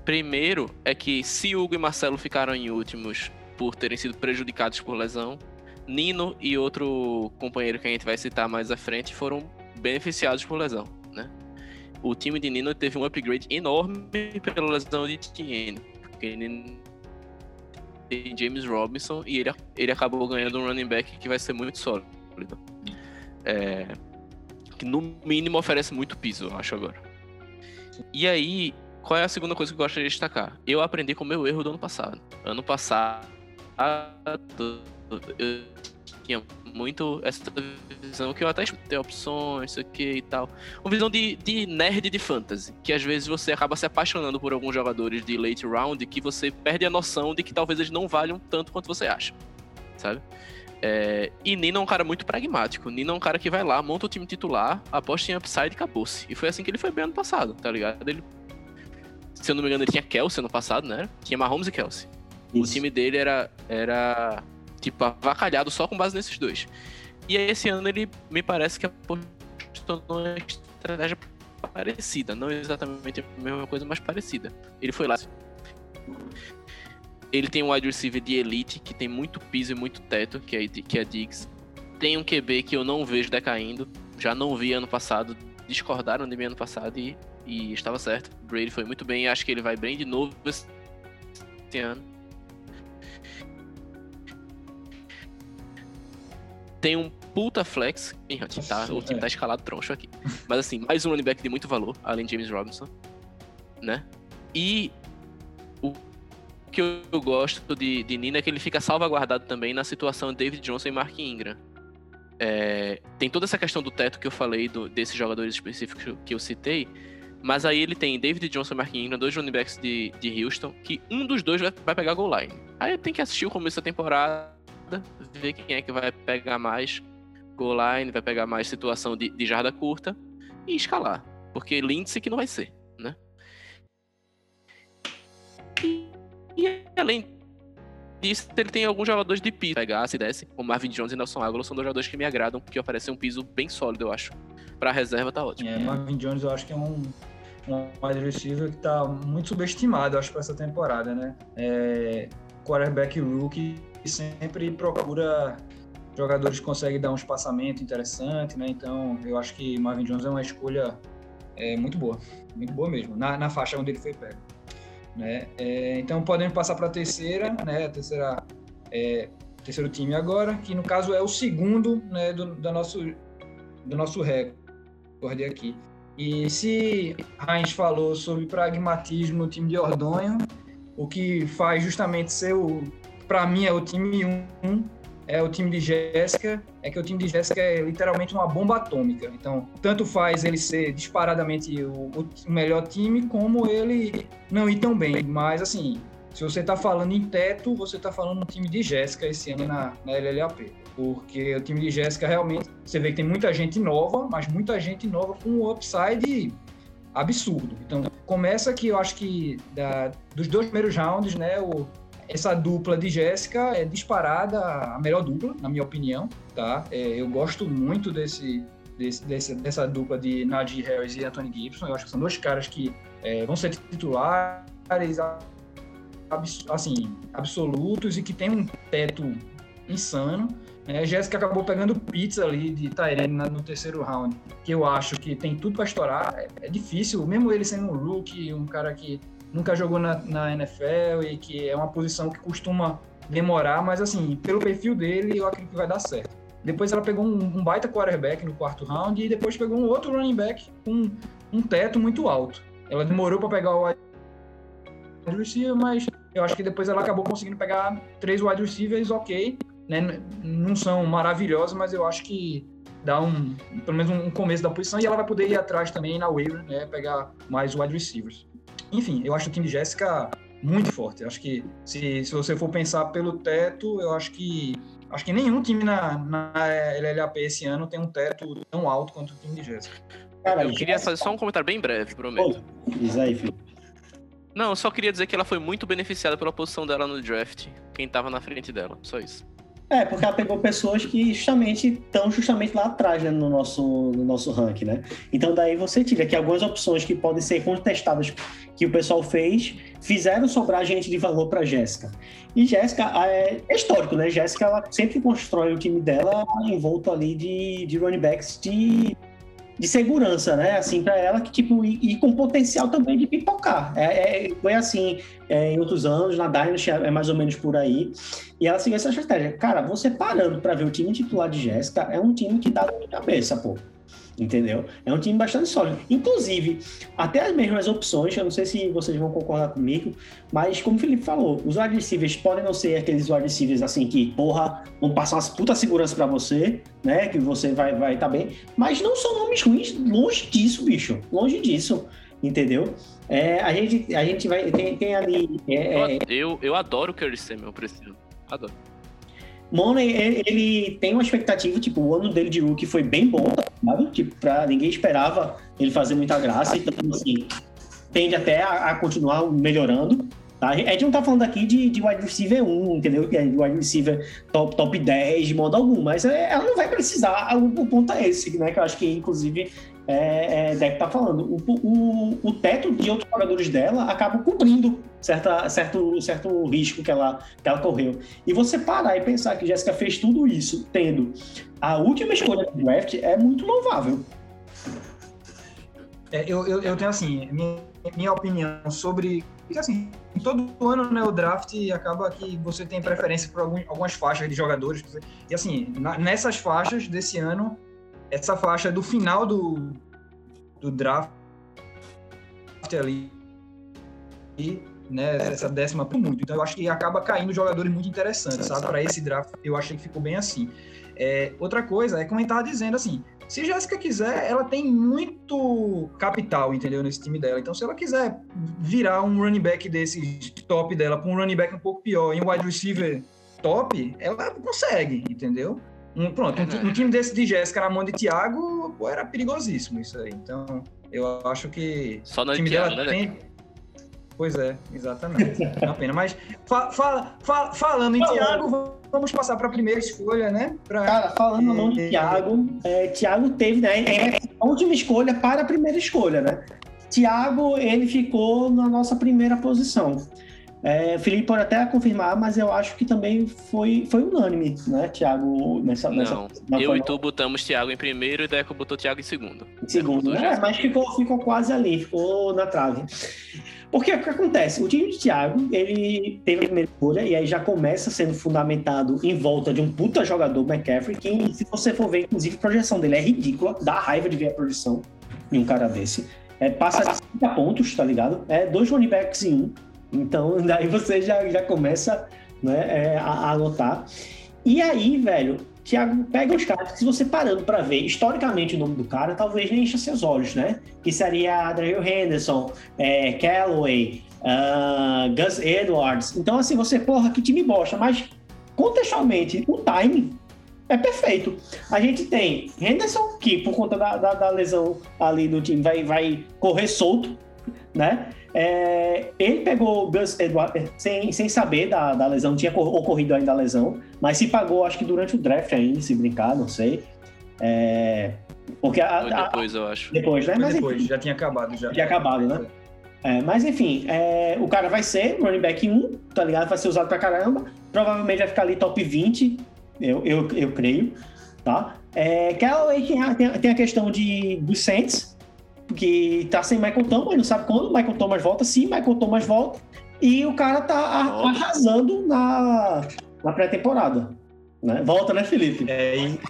Primeiro é que se Hugo e Marcelo ficaram em últimos por terem sido prejudicados por lesão, Nino e outro companheiro que a gente vai citar mais à frente foram beneficiados por lesão, né? o time de Nino teve um upgrade enorme pela lesão de Etienne. Porque Nino tem James Robinson e ele, ele acabou ganhando um running back que vai ser muito sólido. É, que no mínimo oferece muito piso, eu acho agora. E aí, qual é a segunda coisa que eu gosto de destacar? Eu aprendi com o meu erro do ano passado. Ano passado, eu tinha muito essa visão que eu até ter opções, isso aqui e tal. Uma visão de, de nerd de fantasy, que às vezes você acaba se apaixonando por alguns jogadores de late round que você perde a noção de que talvez eles não valham tanto quanto você acha, sabe? É, e Nino é um cara muito pragmático. Nino é um cara que vai lá, monta o time titular, aposta em upside e acabou-se. E foi assim que ele foi bem ano passado, tá ligado? Ele, se eu não me engano, ele tinha Kelsey ano passado, né? Tinha Mahomes e Kelsey. Isso. O time dele era, era tipo, avacalhado só com base nesses dois. E aí, esse ano ele me parece que apostou numa estratégia parecida, não exatamente a mesma coisa, mas parecida. Ele foi lá. Ele tem um wide receiver de elite que tem muito piso e muito teto, que é, que é Diggs. Tem um QB que eu não vejo decaindo. Já não vi ano passado. Discordaram de mim ano passado e, e estava certo. Brady foi muito bem. Acho que ele vai bem de novo esse ano. tem um puta flex. Tá, o time tá escalado troncho aqui. Mas assim, mais um running back de muito valor, além de James Robinson. Né? E o que eu gosto de, de Nina é que ele fica salvaguardado também na situação de David Johnson e Mark Ingram. É, tem toda essa questão do teto que eu falei do, desses jogadores específicos que eu citei, mas aí ele tem David Johnson e Mark Ingram, dois running backs de, de Houston, que um dos dois vai, vai pegar goal line. Aí tem que assistir o começo da temporada ver quem é que vai pegar mais goal line, vai pegar mais situação de, de jarda curta e escalar. Porque Lindsay que não vai ser, né? E, e além disso, ele tem alguns jogadores de piso. Pegar, se desce, o Marvin Jones e Nelson Aguilar são dois jogadores que me agradam, porque oferecem um piso bem sólido, eu acho. Pra reserva tá ótimo. É, Marvin Jones eu acho que é um, um wide receiver que tá muito subestimado, eu acho, pra essa temporada, né? É, quarterback rookie sempre procura jogadores que conseguem dar um espaçamento interessante, né? Então, eu acho que Marvin Jones é uma escolha é, muito boa, muito boa mesmo, na, na faixa onde ele foi pego. Né? É, então, podemos passar para a terceira, né? A terceira, é, terceiro time agora, que no caso é o segundo né, do, do, nosso, do nosso recorde aqui. E se Heinz falou sobre pragmatismo no time de Ordonho, o que faz justamente ser o para mim é o time 1, um, é o time de Jéssica, é que o time de Jéssica é literalmente uma bomba atômica. Então, tanto faz ele ser disparadamente o, o melhor time, como ele não ir tão bem. Mas, assim, se você está falando em teto, você está falando no time de Jéssica esse ano na, na LLAP. Porque o time de Jéssica realmente, você vê que tem muita gente nova, mas muita gente nova com um upside absurdo. Então, começa que eu acho que da, dos dois primeiros rounds, né, o, essa dupla de Jéssica é disparada a melhor dupla, na minha opinião, tá? É, eu gosto muito desse, desse, desse, dessa dupla de Najee Harris e Anthony Gibson. Eu acho que são dois caras que é, vão ser titulares, assim, absolutos e que tem um teto insano. É, Jéssica acabou pegando pizza ali de Tyrene no terceiro round, que eu acho que tem tudo para estourar. É, é, difícil, mesmo ele sendo um rookie, um cara que nunca jogou na, na NFL e que é uma posição que costuma demorar, mas assim, pelo perfil dele, eu acredito que vai dar certo. Depois ela pegou um, um baita quarterback no quarto round e depois pegou um outro running back com um teto muito alto. Ela demorou para pegar o wide receiver, mas eu acho que depois ela acabou conseguindo pegar três wide receivers ok. Né? Não são maravilhosos, mas eu acho que dá um, pelo menos um começo da posição e ela vai poder ir atrás também na waiver, né? Pegar mais wide receivers. Enfim, eu acho o time de Jéssica muito forte. Eu acho que se, se você for pensar pelo teto, eu acho que acho que nenhum time na, na LLAP esse ano tem um teto tão alto quanto o time de Jéssica. Cara, eu queria fazer só um comentário bem breve, prometo. Oh, diz aí, filho. Não, eu só queria dizer que ela foi muito beneficiada pela posição dela no draft, quem tava na frente dela, só isso. É, porque ela pegou pessoas que justamente estão justamente lá atrás né, no, nosso, no nosso ranking, né? Então daí você tira que algumas opções que podem ser contestadas que o pessoal fez, fizeram sobrar gente de valor para Jéssica. E Jéssica é histórico, né? Jéssica ela sempre constrói o time dela envolto ali de, de running backs de de segurança, né? Assim, para ela que, tipo, e, e, com potencial também de pipocar. É, é foi assim é, em outros anos, na Dynasty é mais ou menos por aí. E ela seguiu essa estratégia. Cara, você parando para ver o time titular de Jéssica, é um time que dá dor de cabeça, pô entendeu? É um time bastante sólido. Inclusive, até as mesmas opções, eu não sei se vocês vão concordar comigo, mas como o Felipe falou, os receivers podem não ser aqueles receivers assim que, porra, vão passar uma puta segurança para você, né? Que você vai vai tá bem, mas não são nomes ruins, longe disso, bicho, longe disso, entendeu? É, a gente a gente vai tem, tem ali é, é eu, eu adoro o Curry Samuel esse Adoro. Money, ele tem uma expectativa, tipo, o ano dele de rookie foi bem bom, sabe? Tipo, pra, ninguém esperava ele fazer muita graça, então, assim, tende até a, a continuar melhorando. Tá? A gente não tá falando aqui de, de wide receiver 1, entendeu? Que é de wide receiver top, top 10 de modo algum, mas é, ela não vai precisar, o, o ponto é esse, né? Que eu acho que, inclusive, é, é, deve estar tá falando. O, o, o teto de outros jogadores dela acaba cumprindo certa, certo, certo risco que ela, que ela correu. E você parar e pensar que Jéssica fez tudo isso tendo a última escolha do draft é muito louvável. É, eu, eu, eu, tenho assim, minha, minha opinião sobre. Assim, todo ano né, o draft acaba que você tem preferência por algum, algumas faixas de jogadores. E assim, na, nessas faixas desse ano, essa faixa do final do, do draft ali, né, essa décima por muito. Então eu acho que acaba caindo jogadores muito interessantes, sabe? Para esse draft eu achei que ficou bem assim. É, outra coisa é como tava dizendo assim, se Jéssica quiser, ela tem muito capital, entendeu, nesse time dela. Então, se ela quiser virar um running back desse top dela para um running back um pouco pior e um wide receiver top, ela consegue, entendeu? Um, pronto, um, um, time desse de Jéssica na mão de Thiago, pô, era perigosíssimo isso aí. Então, eu acho que Só no time Thiago, dela né, tem... Pois é, exatamente. É uma pena. Mas fa fa fa falando em Thiago, vamos passar para a primeira escolha, né? Pra... Cara, falando o nome de Thiago, é, Thiago teve, né? É a última escolha para a primeira escolha, né? Thiago, ele ficou na nossa primeira posição. É, o Felipe pode até confirmar, mas eu acho que também foi, foi unânime, né, Thiago? Nessa, não, nessa, eu e tu botamos Thiago em primeiro e Deco botou Thiago em segundo. Em segundo, né? Mas ficou, ficou quase ali, ficou na trave. Porque o que acontece? O time de Thiago, ele teve a primeira escolha e aí já começa sendo fundamentado em volta de um puta jogador, McCaffrey, que se você for ver, inclusive, a projeção dele é ridícula, dá raiva de ver a projeção de um cara desse. É, passa de 50 pontos, tá ligado? É dois running backs em um. Então, <laughs> daí você já, já começa né, é, a, a. E aí, velho, Thiago pega os caras se você parando para ver historicamente o nome do cara, talvez nem encha seus olhos, né? Que seria Adriel Henderson, é, Callaway, uh, Gus Edwards. Então, assim, você, porra, que time bosta. Mas, contextualmente, o timing é perfeito. A gente tem Henderson, que por conta da, da, da lesão ali do time vai, vai correr solto, né? É, ele pegou o Gus Edwards é, sem, sem saber da, da lesão, tinha ocorrido ainda a lesão, mas se pagou, acho que durante o draft ainda, se brincar, não sei. É, porque a, a, depois, eu acho. Depois, né? Mas, depois, enfim, já tinha acabado. Já tinha acabado, né? É, mas enfim, é, o cara vai ser running back 1, tá ligado? Vai ser usado pra caramba. Provavelmente vai ficar ali top 20, eu, eu, eu creio, tá? É, Callaway tem a, tem a questão de, dos Saints, que tá sem Michael Thomas, não sabe quando Michael Thomas volta, se Michael Thomas volta, e o cara tá arrasando na, na pré-temporada. Né? Volta, né, Felipe? É, e,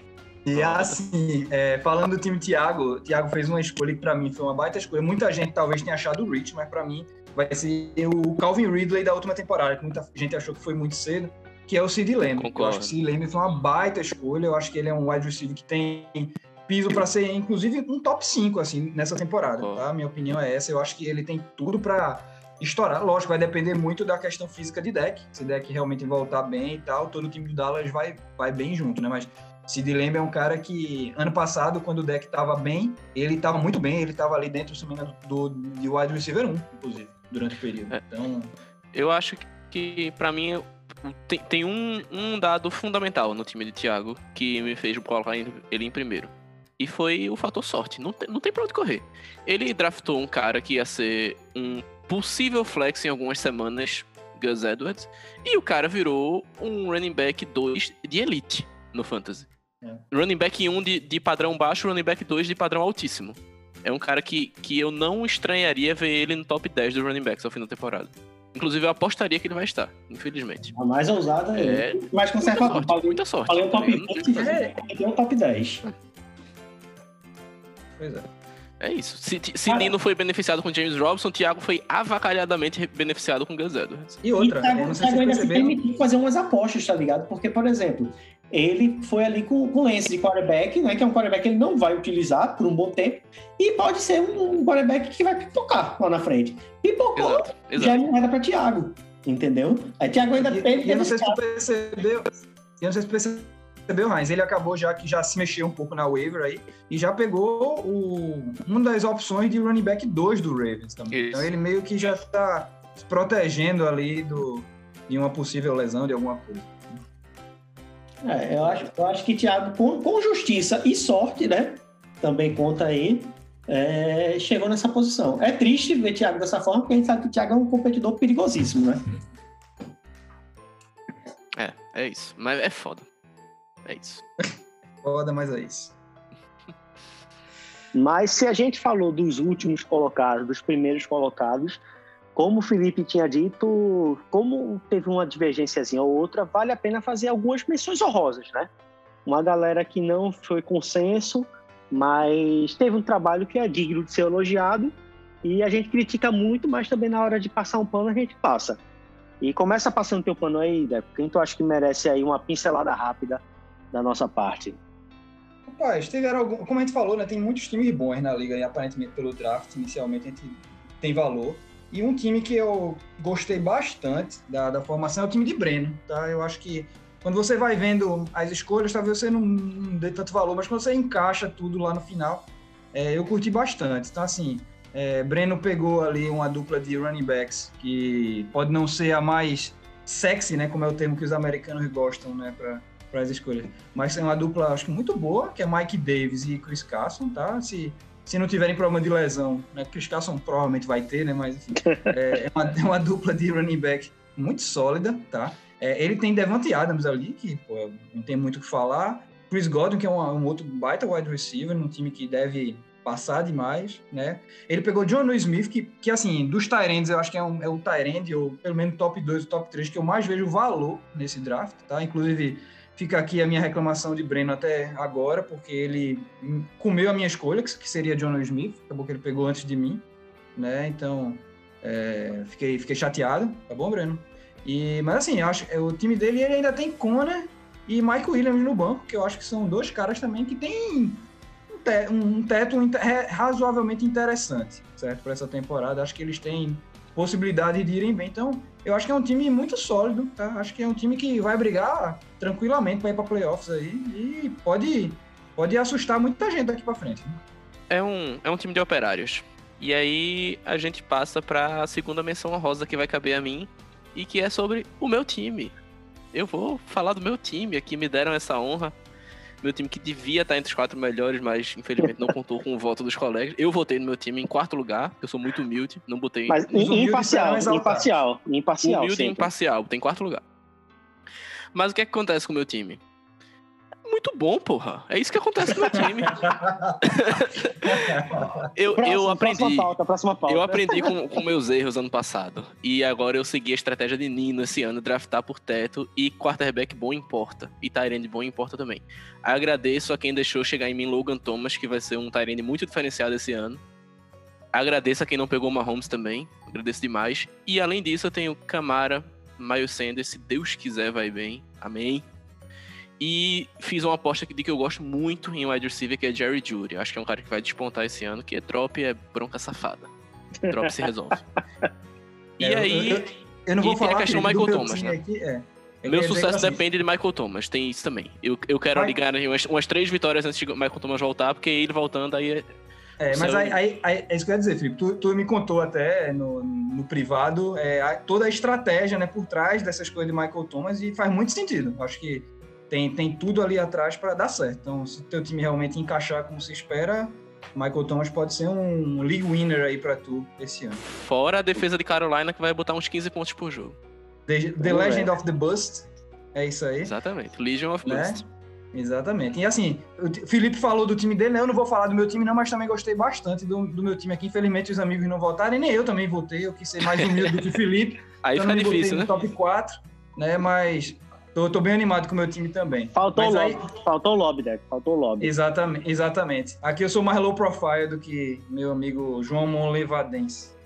e assim, é, falando do time Thiago, Thiago fez uma escolha que para mim foi uma baita escolha. Muita gente talvez tenha achado o Rich, mas para mim vai ser o Calvin Ridley da última temporada, que muita gente achou que foi muito cedo, que é o Sid Lamb. Eu acho que o Sid Lamb foi uma baita escolha. Eu acho que ele é um wide receiver que tem piso para ser, inclusive, um top 5, assim, nessa temporada, oh. tá? Minha opinião é essa. Eu acho que ele tem tudo para estourar. Lógico, vai depender muito da questão física de deck. Se deck realmente voltar bem e tal, todo o time do Dallas vai, vai bem junto, né? Mas Sid Lamb é um cara que, ano passado, quando o deck estava bem, ele estava muito bem, ele estava ali dentro do, do, de wide receiver 1, inclusive, durante o período. É. Então... Eu acho que, para mim, tem, tem um, um, dado fundamental no time de Thiago que me fez colocar ele em primeiro. E foi o fator sorte. Não tem, não tem pra onde correr. Ele draftou um cara que ia ser um possível flex em algumas semanas, Gus Edwards, e o cara virou um running back 2 de elite no Fantasy. É. Running back 1 de, de padrão baixo, running back 2 de padrão altíssimo. É um cara que, que eu não estranharia ver ele no top 10 dos running backs ao fim da temporada. Inclusive, eu apostaria que ele vai estar, infelizmente. A mais ousada é. é mais conservador. Muita sorte. Muita sorte. Falei o top 20, é. tem um top 10. Pois é. É isso. Se, se Nino foi beneficiado com James Robson, Thiago foi avacalhadamente beneficiado com Gus Edwards. E outra, e Thiago, não sei Thiago ainda se permitiu fazer umas apostas, tá ligado? Porque, por exemplo, ele foi ali com, com o lance de quarterback, né? Que é um quarterback que ele não vai utilizar por um bom tempo. E pode ser um, um quarterback que vai pipocar lá na frente. Pipocou, exato, exato. já é moeda pra Thiago. Entendeu? Aí Thiago ainda e, teve. E eu não sei se tu percebeu. Eu não sei se percebeu percebeu, mas ele acabou já que já se mexeu um pouco na waiver aí e já pegou o, uma das opções de running back 2 do Ravens também. Isso. Então ele meio que já está se protegendo ali do, de uma possível lesão de alguma coisa. É, eu acho, eu acho que Thiago, com, com justiça e sorte, né? Também conta aí, é, chegou nessa posição. É triste ver Thiago dessa forma, porque a gente sabe que o Thiago é um competidor perigosíssimo, né? É, é isso. Mas é foda. É isso. <laughs> Foda, mas é isso. <laughs> Mas se a gente falou dos últimos colocados, dos primeiros colocados, como o Felipe tinha dito, como teve uma divergênciazinha ou outra, vale a pena fazer algumas menções honrosas, né? Uma galera que não foi consenso, mas teve um trabalho que é digno de ser elogiado e a gente critica muito, mas também na hora de passar um pano a gente passa. E começa passando teu pano aí, Deco. Quem tu acha que merece aí uma pincelada rápida da nossa parte? Rapaz, tiveram algum, como a gente falou, né, tem muitos times bons na liga e aparentemente pelo draft, inicialmente a gente tem valor. E um time que eu gostei bastante da, da formação é o time de Breno, tá? Eu acho que quando você vai vendo as escolhas, talvez você não, não dê tanto valor, mas quando você encaixa tudo lá no final, é, eu curti bastante. Então, assim, é, Breno pegou ali uma dupla de running backs que pode não ser a mais sexy, né, como é o termo que os americanos gostam, né, para para as escolhas. Mas é uma dupla, acho que muito boa, que é Mike Davis e Chris Carson, tá? Se, se não tiverem problema de lesão, né? Chris Carson provavelmente vai ter, né? Mas enfim, é, é, uma, é uma dupla de running back muito sólida, tá? É, ele tem Devante Adams ali, que pô, não tem muito o que falar. Chris Godwin, que é um, outro baita wide receiver, num time que deve passar demais, né? Ele pegou John Smith, que, que assim, dos Tyrands, eu acho que é, um, é o Tyrand, ou pelo menos top 2, top 3, que eu mais vejo valor nesse draft, tá? Inclusive, Fica aqui a minha reclamação de Breno até agora, porque ele comeu a minha escolha, que seria John Smith, acabou que ele pegou antes de mim, né? Então, é, fiquei, fiquei chateado, tá bom, Breno? E, mas assim, acho, o time dele ele ainda tem Conner e Michael Williams no banco, que eu acho que são dois caras também que têm um teto razoavelmente interessante, certo? Para essa temporada. Acho que eles têm possibilidade de irem bem. Então, eu acho que é um time muito sólido, tá? Acho que é um time que vai brigar tranquilamente para ir para playoffs aí e pode, pode assustar muita gente daqui para frente. Né? É um, é um time de operários. E aí a gente passa para a segunda menção honrosa que vai caber a mim e que é sobre o meu time. Eu vou falar do meu time aqui, me deram essa honra meu time que devia estar entre os quatro melhores, mas infelizmente não contou com o voto dos colegas. Eu votei no meu time em quarto lugar, eu sou muito humilde, não botei. Mas imparcial, imparcial, imparcial. Humilde e imparcial, tem quarto lugar. Mas o que, é que acontece com o meu time? Muito bom, porra. É isso que acontece com o meu time. <laughs> eu, Próximo, eu aprendi. Próxima pauta, próxima pauta. Eu aprendi com, com meus erros ano passado. E agora eu segui a estratégia de Nino esse ano, draftar por teto e quarterback bom importa. E Tyrande bom importa também. Agradeço a quem deixou chegar em mim Logan Thomas, que vai ser um Tyrande muito diferenciado esse ano. Agradeço a quem não pegou Mahomes também. Agradeço demais. E além disso, eu tenho Camara, Miles Sanders, se Deus quiser, vai bem. Amém. E fiz uma aposta de que eu gosto muito em wide receiver, que é Jerry Judy. Acho que é um cara que vai despontar esse ano, que é drop é bronca safada. Drop se resolve. <laughs> e é, aí. Eu, eu, eu, não vou falar a questão do Michael Thomas, né? Aqui, é. Meu sucesso assim, depende de Michael Thomas, tem isso também. Eu, eu quero ligar umas, umas três vitórias antes de Michael Thomas voltar, porque ele voltando aí é. É, mas aí, aí, aí, é isso que eu ia dizer, Felipe. Tu, tu me contou até no, no privado é, toda a estratégia né, por trás dessas coisas de Michael Thomas e faz muito sentido. Acho que tem, tem tudo ali atrás para dar certo. Então, se o teu time realmente encaixar como se espera, Michael Thomas pode ser um league winner aí para tu esse ano. Fora a defesa de Carolina que vai botar uns 15 pontos por jogo. The, the Legend é. of the Bust, é isso aí. Exatamente, Legion of né? Bust. Exatamente. E assim, o Felipe falou do time dele, né? Eu não vou falar do meu time, não, mas também gostei bastante do, do meu time aqui. Infelizmente, os amigos não votaram, nem eu também votei. Eu quis ser mais humilde do que o Felipe. <laughs> Aí fica difícil, né? top 4, né? Mas tô, tô, bem animado com o meu time também. Faltou mas o lobby, aí... faltou o lobby, Deco. Faltou o lobby. Exatamente, exatamente. Aqui eu sou mais low profile do que meu amigo João Monlevadense.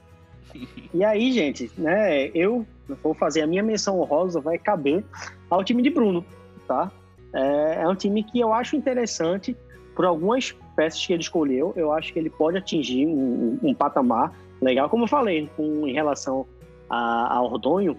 E aí, gente, né? Eu vou fazer a minha menção honrosa, vai caber ao time de Bruno, tá? É, é um time que eu acho interessante por algumas peças que ele escolheu. Eu acho que ele pode atingir um, um patamar legal, como eu falei, com, em relação a, a Ordonho,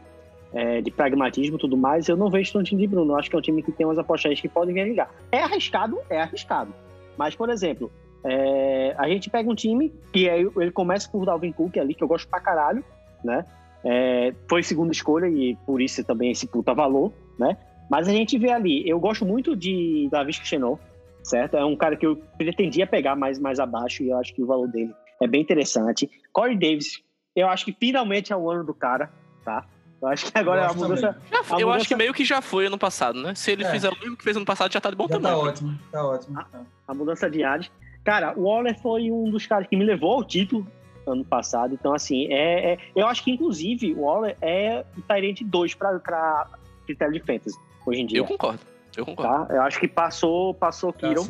é, de pragmatismo e tudo mais, eu não vejo tanto time de Bruno. Eu acho que é um time que tem umas apostas que podem vir ligar. É arriscado? É arriscado. Mas, por exemplo, é, a gente pega um time que é, ele começa por Dalvin Cook ali, que eu gosto pra caralho, né? É, foi segunda escolha e por isso também esse puta valor, né? Mas a gente vê ali, eu gosto muito de Davis Chenot, certo? É um cara que eu pretendia pegar mais, mais abaixo e eu acho que o valor dele é bem interessante. Corey Davis, eu acho que finalmente é o ano do cara, tá? Eu acho que agora a mudança, a eu mudança... acho que meio que já foi ano passado, né? Se ele é. fizer o mesmo que fez ano passado, já tá de bom já tamanho. Tá ótimo, tá ótimo. A, a mudança de áreas. Cara, o Waller foi um dos caras que me levou ao título ano passado. Então, assim, é, é eu acho que, inclusive, o Waller é o Tyrant 2 para critério de fantasy hoje em dia. Eu concordo. Eu concordo. Tá? Eu acho que passou, passou Kiro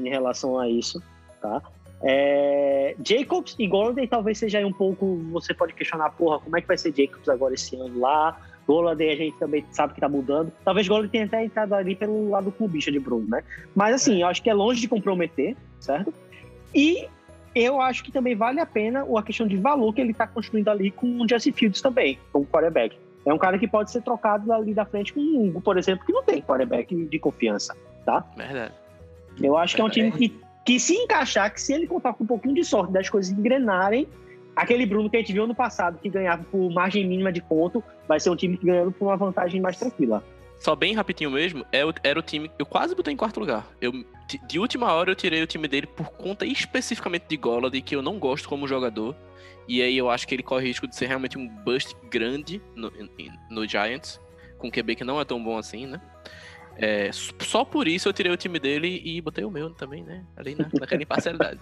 em relação a isso. Tá? É, Jacobs e Gordon talvez seja aí um pouco. Você pode questionar, porra, como é que vai ser Jacobs agora esse ano lá? Golladay a gente também sabe que tá mudando. Talvez Golladay tenha até entrado ali pelo lado clubista de Bruno, né? Mas assim, é. eu acho que é longe de comprometer, certo? E eu acho que também vale a pena a questão de valor que ele tá construindo ali com o Jesse Fields também, como quarterback. É um cara que pode ser trocado ali da frente com o Hugo, por exemplo, que não tem quarterback de confiança, tá? Verdade. Eu acho Verdade. que é um time que, que se encaixar, que se ele contar com um pouquinho de sorte das coisas engrenarem, aquele Bruno que a gente viu no passado, que ganhava por margem mínima de ponto, vai ser um time que ganhando por uma vantagem mais tranquila. Só bem rapidinho mesmo, é era o time. Eu quase botei em quarto lugar. Eu, de última hora eu tirei o time dele por conta especificamente de Golladay, que eu não gosto como jogador. E aí eu acho que ele corre risco de ser realmente um bust grande no, no Giants, com QB que não é tão bom assim, né? É, só por isso eu tirei o time dele e botei o meu também, né? Ali na, naquela imparcialidade.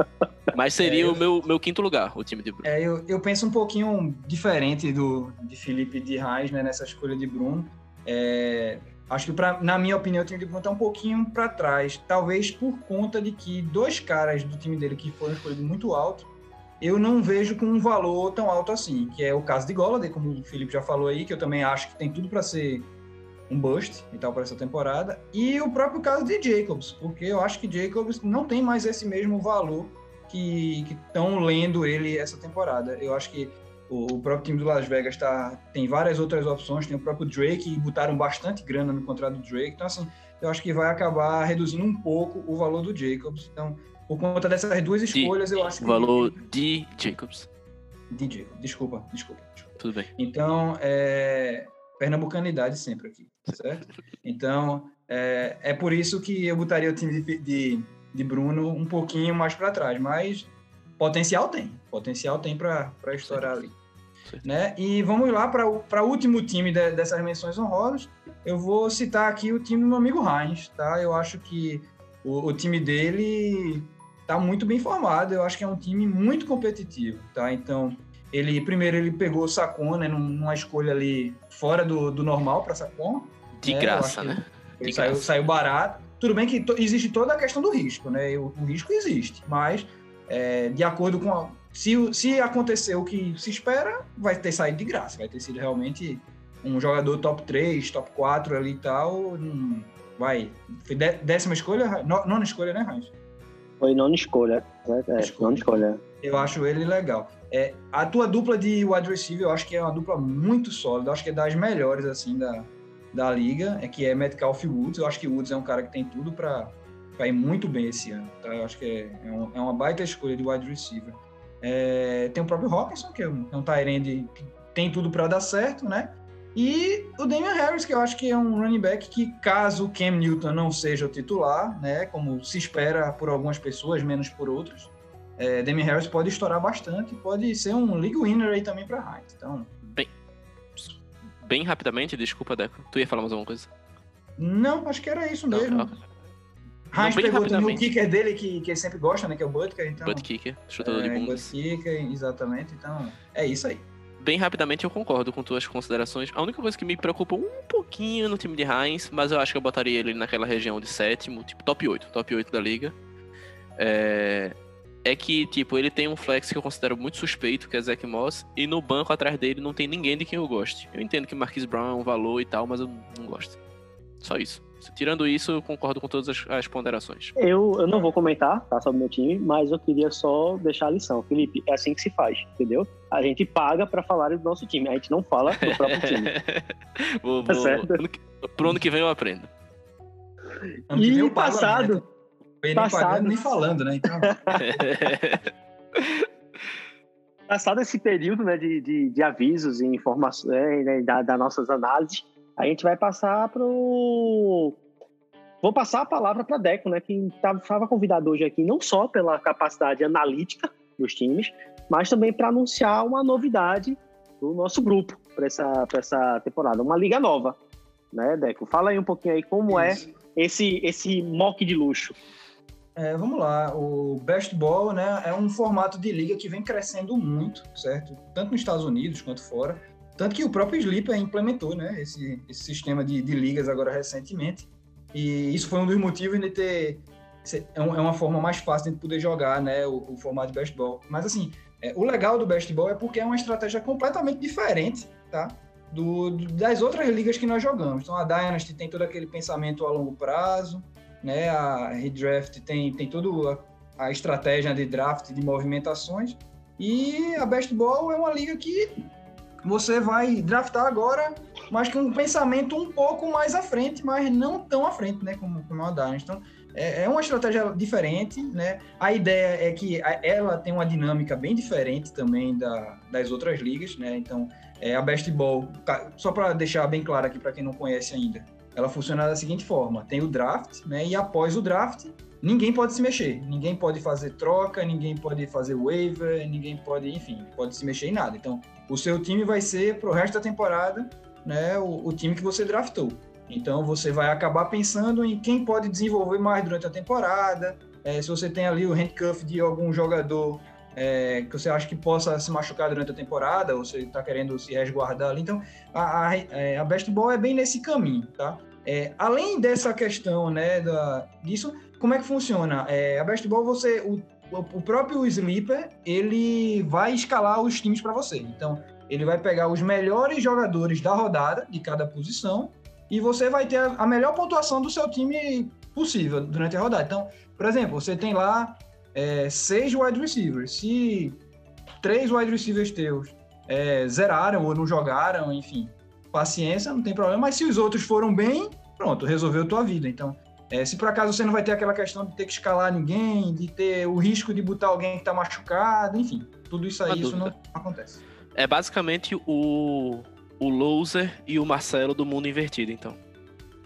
Mas seria é, o meu, meu quinto lugar, o time de Bruno. É, eu, eu penso um pouquinho diferente do de Felipe de Reis, né? Nessa escolha de Bruno. É, acho que, pra, na minha opinião, o time de Bruno tá um pouquinho para trás. Talvez por conta de que dois caras do time dele que foram escolhidos muito alto eu não vejo com um valor tão alto assim, que é o caso de Golladay, como o Felipe já falou aí, que eu também acho que tem tudo para ser um bust e tal para essa temporada, e o próprio caso de Jacobs, porque eu acho que Jacobs não tem mais esse mesmo valor que estão lendo ele essa temporada. Eu acho que o, o próprio time do Las Vegas tá, tem várias outras opções, tem o próprio Drake, e botaram bastante grana no contrato do Drake, então assim, eu acho que vai acabar reduzindo um pouco o valor do Jacobs. Então, por conta dessas duas escolhas, de, eu acho que. O valor de Jacobs. De Jacobs, desculpa, desculpa, desculpa. Tudo bem. Então, é. Pernambucanidade sempre aqui, certo? Então, é, é por isso que eu botaria o time de, de, de Bruno um pouquinho mais para trás, mas potencial tem, potencial tem para estourar ali. Né? E vamos lá para o último time de, dessas menções honrosas. Eu vou citar aqui o time do meu amigo Heinz, tá? Eu acho que o, o time dele tá muito bem formado. Eu acho que é um time muito competitivo, tá? Então, ele primeiro ele pegou o Sacon, né, numa escolha ali fora do, do normal para Sacon. De né? graça, né? De saiu, graça. saiu barato. Tudo bem que existe toda a questão do risco, né? O, o risco existe, mas é, de acordo com a, se, se acontecer o que se espera, vai ter saído de graça, vai ter sido realmente um jogador top 3, top 4 ali e tal. Vai. Foi décima escolha? Nona escolha, né, Raiz? Foi nona escolha. É, é nona escolha. Eu acho ele legal. É, a tua dupla de wide receiver, eu acho que é uma dupla muito sólida. Eu acho que é das melhores, assim, da, da liga. É que é Metcalf Woods. Eu acho que Woods é um cara que tem tudo para ir muito bem esse ano. Tá? Eu acho que é, é, um, é uma baita escolha de wide receiver. É, tem o próprio Hawkinson, que é um, é um Tyrande que tem tudo para dar certo, né? E o Damian Harris, que eu acho que é um running back que, caso o Cam Newton não seja o titular, né, como se espera por algumas pessoas, menos por outras, é, Damian Harris pode estourar bastante, pode ser um league winner aí também para Heinz. Então, bem, rapidamente, desculpa, Deco, tu ia falar mais alguma coisa? Não, acho que era isso mesmo. Heinz pegou também o kicker dele, que, que ele sempre gosta, né? Que é o Butker. Então, Butt kicker, chutador é, de bundas. Butt kicker, exatamente. Então, é isso aí. Bem rapidamente eu concordo com tuas considerações. A única coisa que me preocupa um pouquinho no time de Heinz, mas eu acho que eu botaria ele naquela região de sétimo, tipo top 8, top 8 da liga. É, é que, tipo, ele tem um flex que eu considero muito suspeito, que é Zach Moss, e no banco atrás dele não tem ninguém de quem eu goste. Eu entendo que Marquis Brown é um valor e tal, mas eu não gosto. Só isso. Tirando isso, eu concordo com todas as, as ponderações. Eu, eu não vou comentar tá, sobre o meu time, mas eu queria só deixar a lição. Felipe, é assim que se faz, entendeu? A gente paga para falar do nosso time, a gente não fala do próprio <laughs> time. vou, vou, certo? Ano que, pro ano que vem eu aprendo. E passado... Nem passado... pagando, nem falando, né? Então... <laughs> passado esse período né, de, de, de avisos e informações né, da, das nossas análises, a gente vai passar pro. Vou passar a palavra para Deco, né, que estava convidado hoje aqui não só pela capacidade analítica dos times, mas também para anunciar uma novidade do nosso grupo para essa, essa temporada, uma liga nova, né, Deco? Fala aí um pouquinho aí como é Isso. é esse esse mock de luxo. É, vamos lá, o Best Ball né, é um formato de liga que vem crescendo muito, certo? Tanto nos Estados Unidos quanto fora. Tanto que o próprio Sleeper implementou né, esse, esse sistema de, de ligas agora recentemente. E isso foi um dos motivos de ter. É, é uma forma mais fácil de poder jogar né, o, o formato de ball. Mas assim, é, o legal do ball é porque é uma estratégia completamente diferente tá, do, das outras ligas que nós jogamos. Então a Dynasty tem todo aquele pensamento a longo prazo, né, a Redraft tem, tem toda a, estratégia de draft, de movimentações. E a Best Ball é uma liga que você vai draftar agora, mas com um pensamento um pouco mais à frente, mas não tão à frente, né, como, como a Dynasty. Então, é, é uma estratégia diferente, né? A ideia é que ela tem uma dinâmica bem diferente também da, das outras ligas, né? Então, é, a Best Ball, só para deixar bem claro aqui para quem não conhece ainda, ela funciona da seguinte forma: tem o draft, né? E após o draft, ninguém pode se mexer, ninguém pode fazer troca, ninguém pode fazer waiver, ninguém pode, enfim, pode se mexer em nada. Então, o seu time vai ser pro resto da temporada, né? O, o time que você draftou. Então, você vai acabar pensando em quem pode desenvolver mais durante a temporada. É, se você tem ali o handcuff de algum jogador é, que você acha que possa se machucar durante a temporada, ou você está querendo se resguardar ali. Então, a, a, é, a Best Ball é bem nesse caminho, tá? É, além dessa questão, né, da, disso, como é que funciona? É, a Best Ball, você, o, o próprio Sleeper, ele vai escalar os times para você. Então, ele vai pegar os melhores jogadores da rodada, de cada posição, e você vai ter a melhor pontuação do seu time possível durante a rodada. Então, por exemplo, você tem lá é, seis wide receivers. Se três wide receivers teus é, zeraram ou não jogaram, enfim, paciência, não tem problema. Mas se os outros foram bem, pronto, resolveu tua vida. Então, é, se por acaso você não vai ter aquela questão de ter que escalar ninguém, de ter o risco de botar alguém que está machucado, enfim, tudo isso aí, isso não acontece. É basicamente o, o loser e o Marcelo do mundo invertido, então.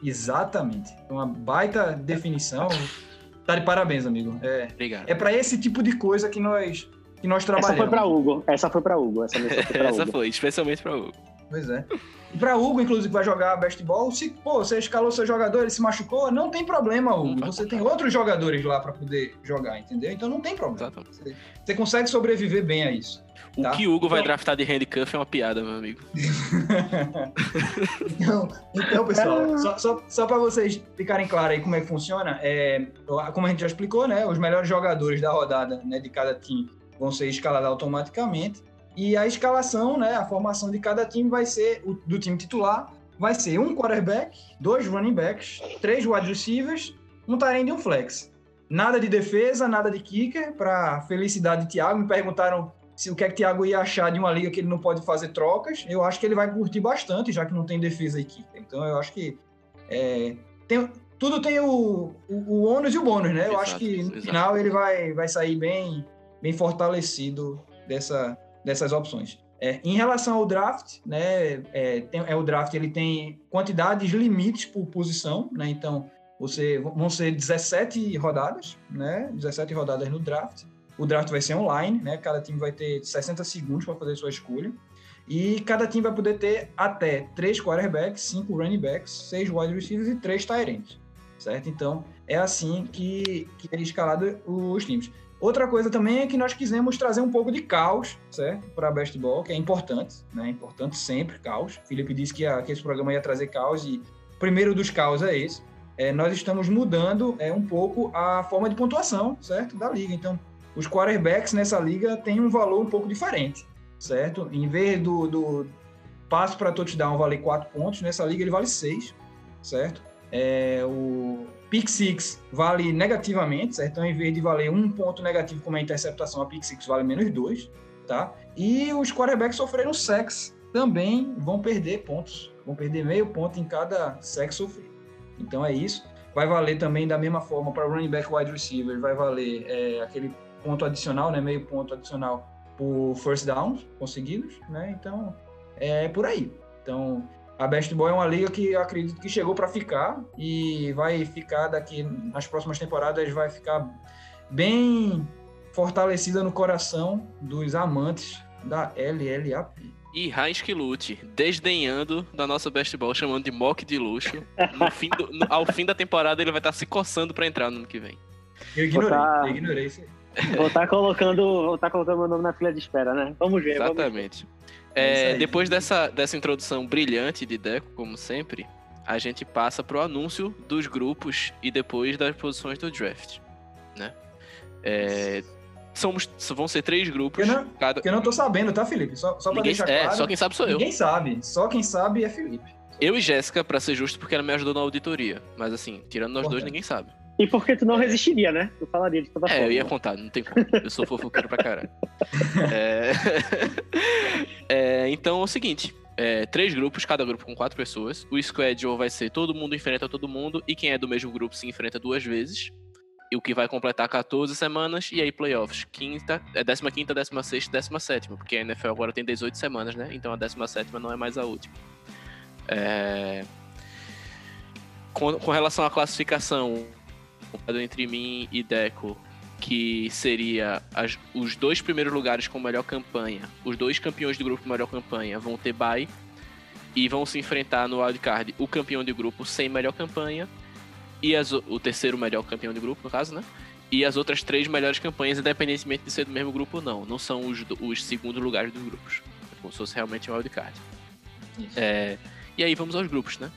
Exatamente. Uma baita definição. <laughs> Tá de parabéns, amigo. É, Obrigado. É para esse tipo de coisa que nós que nós trabalhamos. Essa foi para Hugo. Essa foi para Hugo. Essa, foi <laughs> Essa foi, especialmente para Hugo. Pois é. E para Hugo, inclusive, que vai jogar best ball, se pô, você escalou seu jogador, ele se machucou, não tem problema, Hugo. Você tem outros jogadores lá para poder jogar, entendeu? Então não tem problema. Você, você, consegue sobreviver bem a isso. O tá? que Hugo vai então- draftar de handcuff é uma piada, meu amigo. <laughs> então, então, pessoal, só, só, só para vocês ficarem claros aí como é que funciona, é, como a gente já explicou, né? Os melhores jogadores da rodada né, de cada time vão ser escalados automaticamente. E a escalação, né, a formação de cada time vai ser, do time titular, vai ser um quarterback, dois running backs, três wide receivers, um tarém e um flex. Nada de defesa, nada de kicker, para felicidade de Thiago. Me perguntaram se o que é que Thiago ia achar de uma liga que ele não pode fazer trocas. Eu acho que ele vai curtir bastante, já que não tem defesa e kicker. Então eu acho que é, tem, tudo tem o, o, o, ônus e o bônus, né? Eu exato, acho que no exato. final ele vai, vai sair bem, bem fortalecido dessa, dessas opções. É, em relação ao draft, né, é, tem, é, o draft ele tem quantidades limites por posição, né, então você vão ser 17 rodadas, né, 17 rodadas no draft. O draft vai ser online, né, cada time vai ter 60 segundos para fazer sua escolha. E cada time vai poder ter até 3 quarterbacks, 5 running backs, 6 wide receivers e 3 tight ends. certo? Então, é assim que, que é escalado os times. Outra coisa também é que nós quisemos trazer um pouco de caos, certo? Para Best Ball, que é importante, né? É importante sempre caos. Felipe disse que, a, que esse programa ia trazer caos e o primeiro dos caos é esse. É, nós estamos mudando é, um pouco a forma de pontuação, certo? Da liga. Então, os quarterbacks nessa liga têm um valor um pouco diferente, certo? Em vez do, do passo para touchdown valer 4 pontos, nessa liga ele vale 6, certo? É, o Pick Six vale negativamente, certo? Então, em vez de valer um ponto negativo como a interceptação, a Pick Six vale menos dois, tá? E os quarterbacks sofreram sex também vão perder pontos, vão perder meio ponto em cada sex sofrido. Então é isso. Vai valer também da mesma forma para running back wide receiver, vai valer é, aquele ponto adicional, né? Meio ponto adicional por first downs conseguidos, né? Então é por aí. Então a Best Boy é uma liga que eu acredito que chegou para ficar e vai ficar daqui nas próximas temporadas, vai ficar bem fortalecida no coração dos amantes da LLAP. E Heinz que lute, desdenhando da nossa Best Ball, chamando de mock de luxo. No fim do, no, ao fim da temporada ele vai estar tá se coçando para entrar no ano que vem. Eu ignorei, tá... eu ignorei isso aí. Vou estar tá colocando, vou tá colocando meu nome na fila de espera, né? Vamos ver. Exatamente. Vamos ver. É, depois dessa, dessa introdução brilhante de Deco, como sempre, a gente passa pro anúncio dos grupos e depois das posições do draft, né? É, somos, vão ser três grupos. Que eu não, cada... que eu não tô sabendo, tá, Felipe? Só, só pra Ninguém, deixar é, claro. Só quem sabe sou eu. Ninguém sabe. Só quem sabe é Felipe. Eu e Jéssica, para ser justo, porque ela me ajudou na auditoria. Mas assim, tirando nós dois, ninguém sabe. E porque tu não resistiria, né? Tu falaria de toda é, forma. É, eu ia contar, não tem como. Eu sou fofoqueiro pra caralho. <laughs> é... é, então é o seguinte: é, três grupos, cada grupo com quatro pessoas. O schedule vai ser todo mundo enfrenta todo mundo, e quem é do mesmo grupo se enfrenta duas vezes. E o que vai completar 14 semanas, e aí playoffs. Quinta, é 15, 16 e 17, porque a NFL agora tem 18 semanas, né? Então a 17 não é mais a última. É... Com, com relação à classificação, entre mim e Deco, que seria as, os dois primeiros lugares com melhor campanha, os dois campeões do grupo com melhor campanha vão ter bye e vão se enfrentar no wildcard o campeão de grupo sem melhor campanha e as, o terceiro melhor campeão de grupo, no caso, né? E as outras três melhores campanhas, independentemente de ser do mesmo grupo ou não. Não são os, os segundos lugares dos grupos. É como se fosse realmente um wildcard. É, e aí vamos aos grupos, né?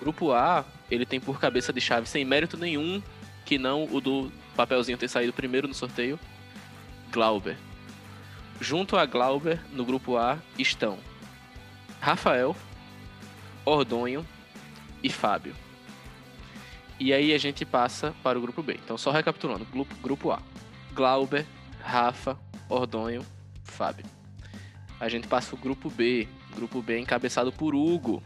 Grupo A, ele tem por cabeça de chave sem mérito nenhum que não o do papelzinho ter saído primeiro no sorteio, Glauber. Junto a Glauber, no grupo A, estão Rafael, Ordonho e Fábio. E aí a gente passa para o grupo B. Então, só recapitulando: grupo, grupo A, Glauber, Rafa, Ordonho, Fábio. A gente passa o grupo B. Grupo B encabeçado por Hugo.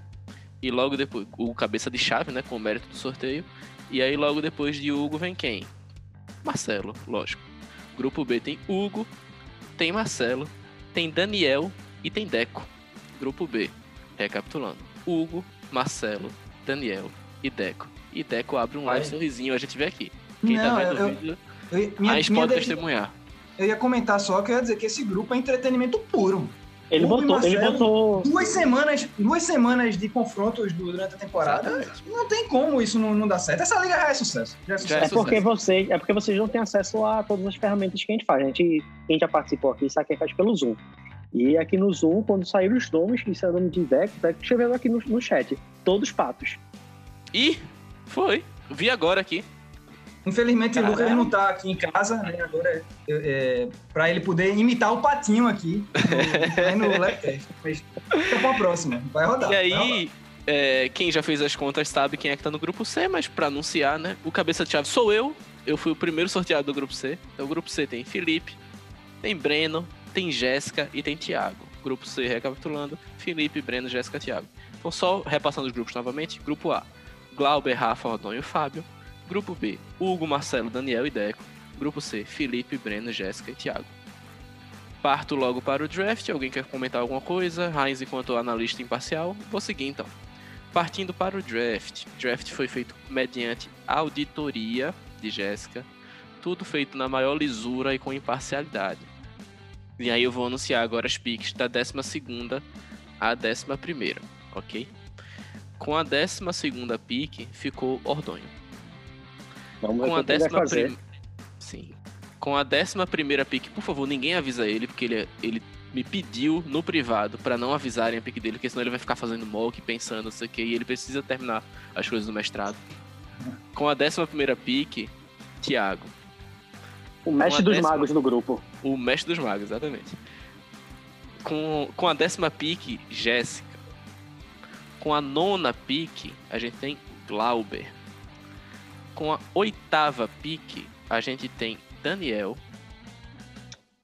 E logo depois, o cabeça de chave, né? Com o mérito do sorteio. E aí logo depois de Hugo vem quem? Marcelo, lógico. Grupo B tem Hugo, tem Marcelo, tem Daniel e tem Deco. Grupo B, recapitulando. Hugo, Marcelo, Daniel e Deco. E Deco abre um live sorrisinho, a gente vê aqui. Quem tá Não, tá vendo eu, o vídeo, eu, eu, minha, a gente pode testemunhar. Eu ia comentar só que eu ia dizer que esse grupo é entretenimento puro. Ele botou, ele botou. Duas semanas, duas semanas de confrontos durante a temporada. Exatamente. Não tem como isso não, não dar certo. Essa liga já é sucesso. Já é, sucesso. é, porque vocês, é porque vocês não têm acesso a todas as ferramentas que a gente faz. A gente, quem já participou aqui sabe que faz pelo Zoom. E aqui no Zoom, quando saíram os nomes, que isso é o nome de Deck, Deck escreveu aqui no, no chat. Todos patos. E foi. Vi agora aqui. Infelizmente o Lucas não tá aqui em casa, né? Agora é, para ele poder imitar o patinho aqui no, no Lapcast. <laughs> Mas fica pra próxima, vai rodar. E aí, é, quem já fez as contas sabe quem é que tá no grupo C, mas para anunciar, né? O cabeça de chave sou eu. Eu fui o primeiro sorteado do grupo C. Então o grupo C tem Felipe, tem Breno, tem Jéssica e tem Thiago. Grupo C, recapitulando, Felipe, Breno, Jéssica, Thiago. Então só repassando os grupos novamente, grupo A, Glauber, Rafa, Rodon e Fábio. Grupo B, Hugo, Marcelo, Daniel e Deco. Grupo C, Felipe, Breno, Jéssica e Thiago. Parto logo para o draft. Alguém quer comentar alguma coisa? Heinz, enquanto analista imparcial. Vou seguir então. Partindo para o draft. Draft foi feito mediante auditoria de Jéssica. Tudo feito na maior lisura e com imparcialidade. E aí eu vou anunciar agora as picks da 12 à 11, ok? Com a 12 pick ficou Ordonho. Vamos com a décima prim... Sim. Com a décima primeira pick, por favor, ninguém avisa ele, porque ele, ele me pediu no privado para não avisarem a pick dele, porque senão ele vai ficar fazendo mock, pensando, não sei o que, e ele precisa terminar as coisas do mestrado. Com a décima primeira pick, Thiago. O mestre dos décima... magos no grupo. O mestre dos magos, exatamente. Com, com a décima pick, Jéssica. Com a nona pick, a gente tem Glauber. Com a oitava pick, a gente tem Daniel.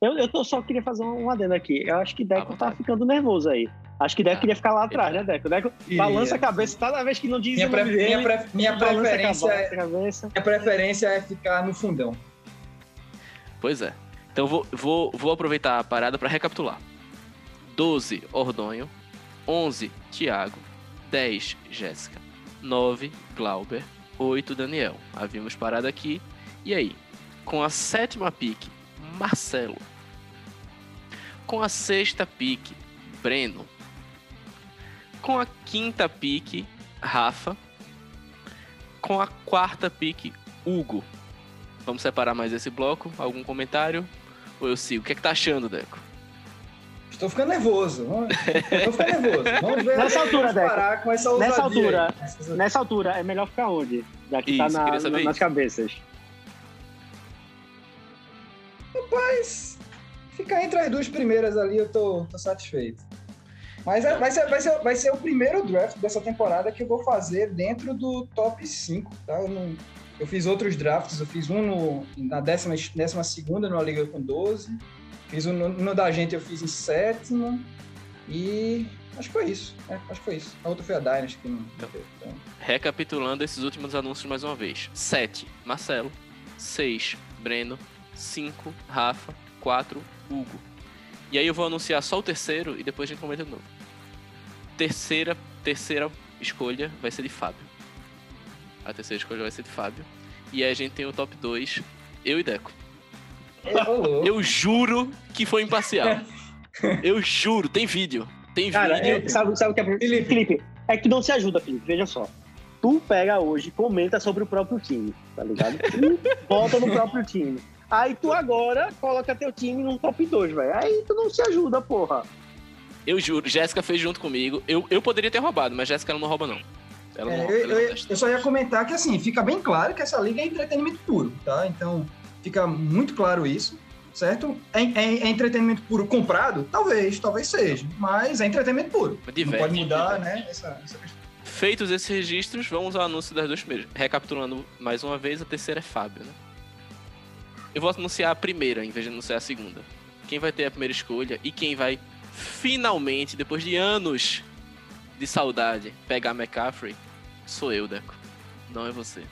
Eu, eu tô, só queria fazer um adendo aqui. Eu acho que Deco tá ficando nervoso aí. Acho que Deco ah, queria ficar lá atrás, né, Deco? Deco balança a cabeça toda vez que não diz minha dele. Minha, pre minha preferência, é, minha preferência é ficar no fundão. Pois é. Então vou, vou, vou aproveitar a parada para recapitular. 12, Ordonho. 11, Tiago. 10, Jéssica. 9, Glauber. 8, Daniel. Havíamos parado aqui. E aí? Com a sétima pique, Marcelo. Com a sexta pique, Breno. Com a quinta pique, Rafa. Com a quarta pique, Hugo. Vamos separar mais esse bloco? Algum comentário? Ou eu sigo? O que é que tá achando, Deco? Estou ficando nervoso. Estou ficando nervoso. Vamos ver nessa altura, Deco. com essa nessa altura, nessa altura, é melhor ficar onde? Já que tá isso, tá na, na, nas cabeças. Rapaz, ficar entre as duas primeiras ali eu tô, tô satisfeito. Mas é, vai, ser, vai, ser, vai ser o primeiro draft dessa temporada que eu vou fazer dentro do top 5, tá? Eu, não, eu fiz outros drafts, eu fiz um no, na décima, décima segunda numa liga com 12, fiz um no, da gente eu fiz em sétima, e acho que foi isso. É, acho que foi isso. A outra foi a Dynasty que não então, então. Recapitulando esses últimos anúncios mais uma vez. 7, Marcelo. 6, Breno. 5, Rafa, 4, Hugo. E aí eu vou anunciar só o terceiro e depois a gente comenta de novo. Terceira, terceira escolha vai ser de Fábio. A terceira escolha vai ser de Fábio. E aí a gente tem o top 2, eu e Deco. Eu juro que foi imparcial. eu juro, tem vídeo. Tem Cara, vídeo. É, sabe, sabe o que é Felipe? Felipe, é que tu não se ajuda, Felipe. Veja só. Tu pega hoje e comenta sobre o próprio time, tá ligado? E volta no próprio time. Aí tu agora coloca teu time num top 2, velho. Aí tu não se ajuda, porra. Eu juro, Jéssica fez junto comigo. Eu, eu poderia ter roubado, mas Jéssica não rouba, não. Ela não, é, eu, eu, eu, só ia comentar que, assim, fica bem claro que essa liga é entretenimento puro, tá? Então, fica muito claro isso, certo? É, é, é entretenimento puro comprado? Talvez, talvez seja. Mas é entretenimento puro. Diverte, não pode mudar, né? Essa, essa Feitos esses registros, vamos ao anúncio das duas primeiras. Recapitulando mais uma vez, a terceira é Fábio, né? Eu vou anunciar a primeira em vez de anunciar a segunda. Quem vai ter a primeira escolha e quem vai finalmente, depois de anos de saudade, pegar McCaffrey, sou eu, Deco. Não é você.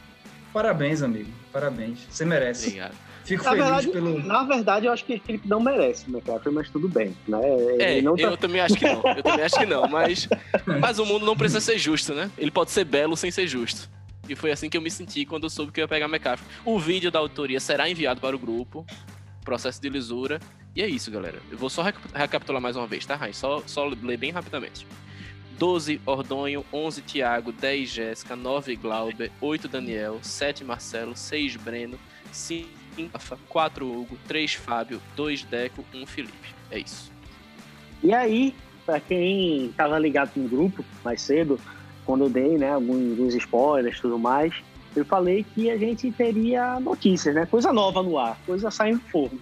Parabéns, amigo. Parabéns. Você merece. Obrigado. Fico na feliz verdade, pelo. Na verdade, eu acho que Felipe não merece o McCaffrey, mas tudo bem. Né? É, tá... eu também acho que não. Eu também acho que não. Mas, mas o mundo não precisa ser justo, né? Ele pode ser belo sem ser justo. E foi assim que eu me senti quando eu soube que eu ia pegar McCaffrey. O vídeo da autoria será enviado para o grupo, processo de lisura. E é isso, galera. Eu vou só recapitular mais uma vez, tá, Rain? Só, só ler bem rapidamente. 12 Ordonho, 11 Thiago, 10 Jéssica, 9 Glauber, 8 Daniel, 7 Marcelo, 6 Breno, 5 Rafa, 4 Hugo, 3 Fábio, 2 Deco, 1 Felipe. É isso. E aí, para quem tava ligado no grupo mais cedo, quando eu dei né, alguns, spoilers e tudo mais, eu falei que a gente teria notícias, né? Coisa nova no ar, coisa saindo do forno.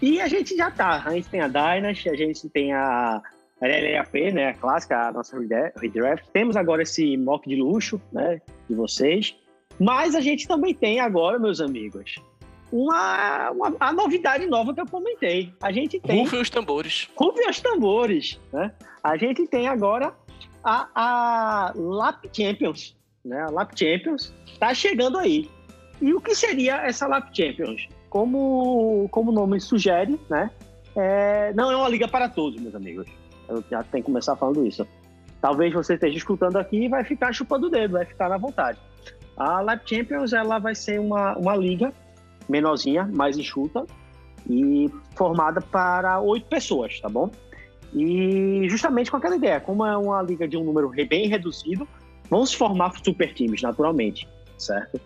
E a gente já tá. A gente tem a Dynasty, a gente tem a LLAP, né? A clássica, a nossa redraft. Temos agora esse mock de luxo, né? De vocês. Mas a gente também tem agora, meus amigos, uma, uma a novidade nova que eu comentei. A gente tem. Rufem os tambores. Rufem os tambores, né? A gente tem agora a, a Lap Champions, né? A Lap Champions está chegando aí. E o que seria essa Lap Champions? Como, como o nome sugere, né? É, não é uma liga para todos, meus amigos. Eu já tenho que começar falando isso. Talvez você esteja escutando aqui e vai ficar chupando o dedo, vai ficar na vontade. A Lap Champions ela vai ser uma, uma liga menorzinha, mais enxuta e formada para oito pessoas, tá bom? E justamente com aquela ideia, como é uma liga de um número bem reduzido, vão se formar super times, naturalmente, certo?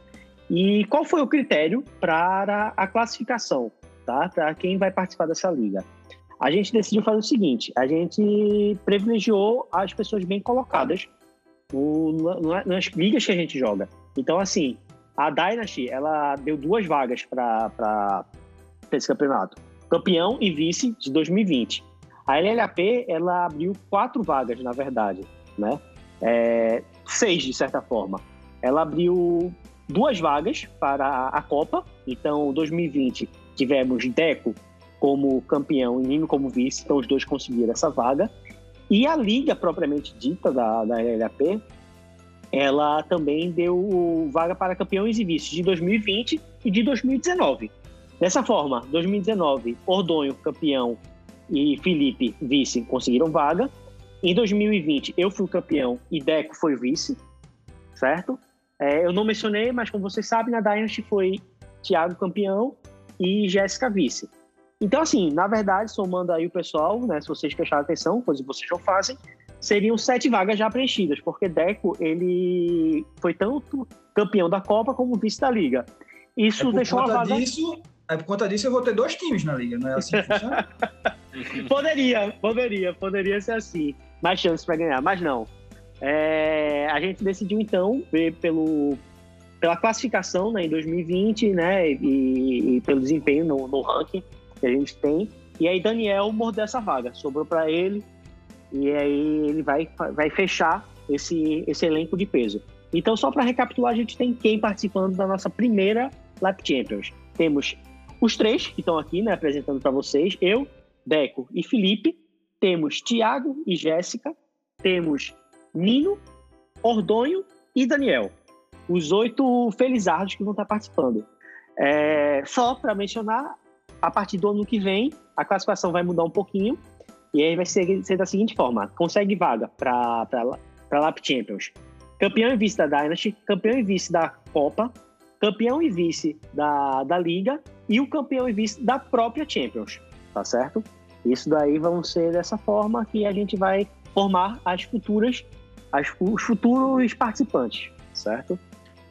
E qual foi o critério para a classificação, tá? Para quem vai participar dessa liga? A gente decidiu fazer o seguinte: a gente privilegiou as pessoas bem colocadas nas ligas que a gente joga. Então, assim, a Dynasty ela deu duas vagas para esse campeonato: campeão e vice de 2020. A LLAP ela abriu quatro vagas, na verdade, né? É, seis de certa forma. Ela abriu duas vagas para a Copa. Então, 2020 tivemos Deco como campeão e Nino como vice, então os dois conseguiram essa vaga. E a liga propriamente dita da, da LLAP, ela também deu vaga para campeões e vices de 2020 e de 2019. Dessa forma, 2019, Ordonho campeão e Felipe vice conseguiram vaga. Em 2020, eu fui campeão e Deco foi vice, certo? É, eu não mencionei, mas como vocês sabem, na Dynasty foi Thiago campeão e Jéssica vice. Então, assim, na verdade, somando aí o pessoal, né, se vocês prestarem atenção, coisa que vocês não fazem, seriam sete vagas já preenchidas, porque Deco, ele foi tanto campeão da Copa como vice da Liga. Isso é deixou a vaga... Disso, é por conta disso eu vou ter dois times na Liga, não é assim que funciona? <laughs> poderia, poderia, poderia ser assim. Mais chances para ganhar, mas não. É, a gente decidiu então ver pelo, pela classificação né, em 2020 né, e, e pelo desempenho no, no, ranking que a gente tem. E aí Daniel mordeu essa vaga, sobrou para ele e aí ele vai, vai fechar esse, esse elenco de peso. Então, só para recapitular, a gente tem quem participando da nossa primeira Lap Champions. Temos os três que estão aqui né, apresentando para vocês, eu, Deco e Felipe. Temos Tiago e Jéssica. Temos Nino, Ordonho e Daniel. Os oito felizardos que vão estar participando. É, só para mencionar, a partir do ano que vem, a classificação vai mudar um pouquinho. E aí vai ser, ser da seguinte forma: consegue vaga para Lap Champions. Campeão e vice da Dynasty, campeão e vice da Copa, campeão e vice da, da Liga e o campeão e vice da própria Champions, tá certo? Isso daí vão ser dessa forma que a gente vai formar as futuras as, os futuros participantes, certo?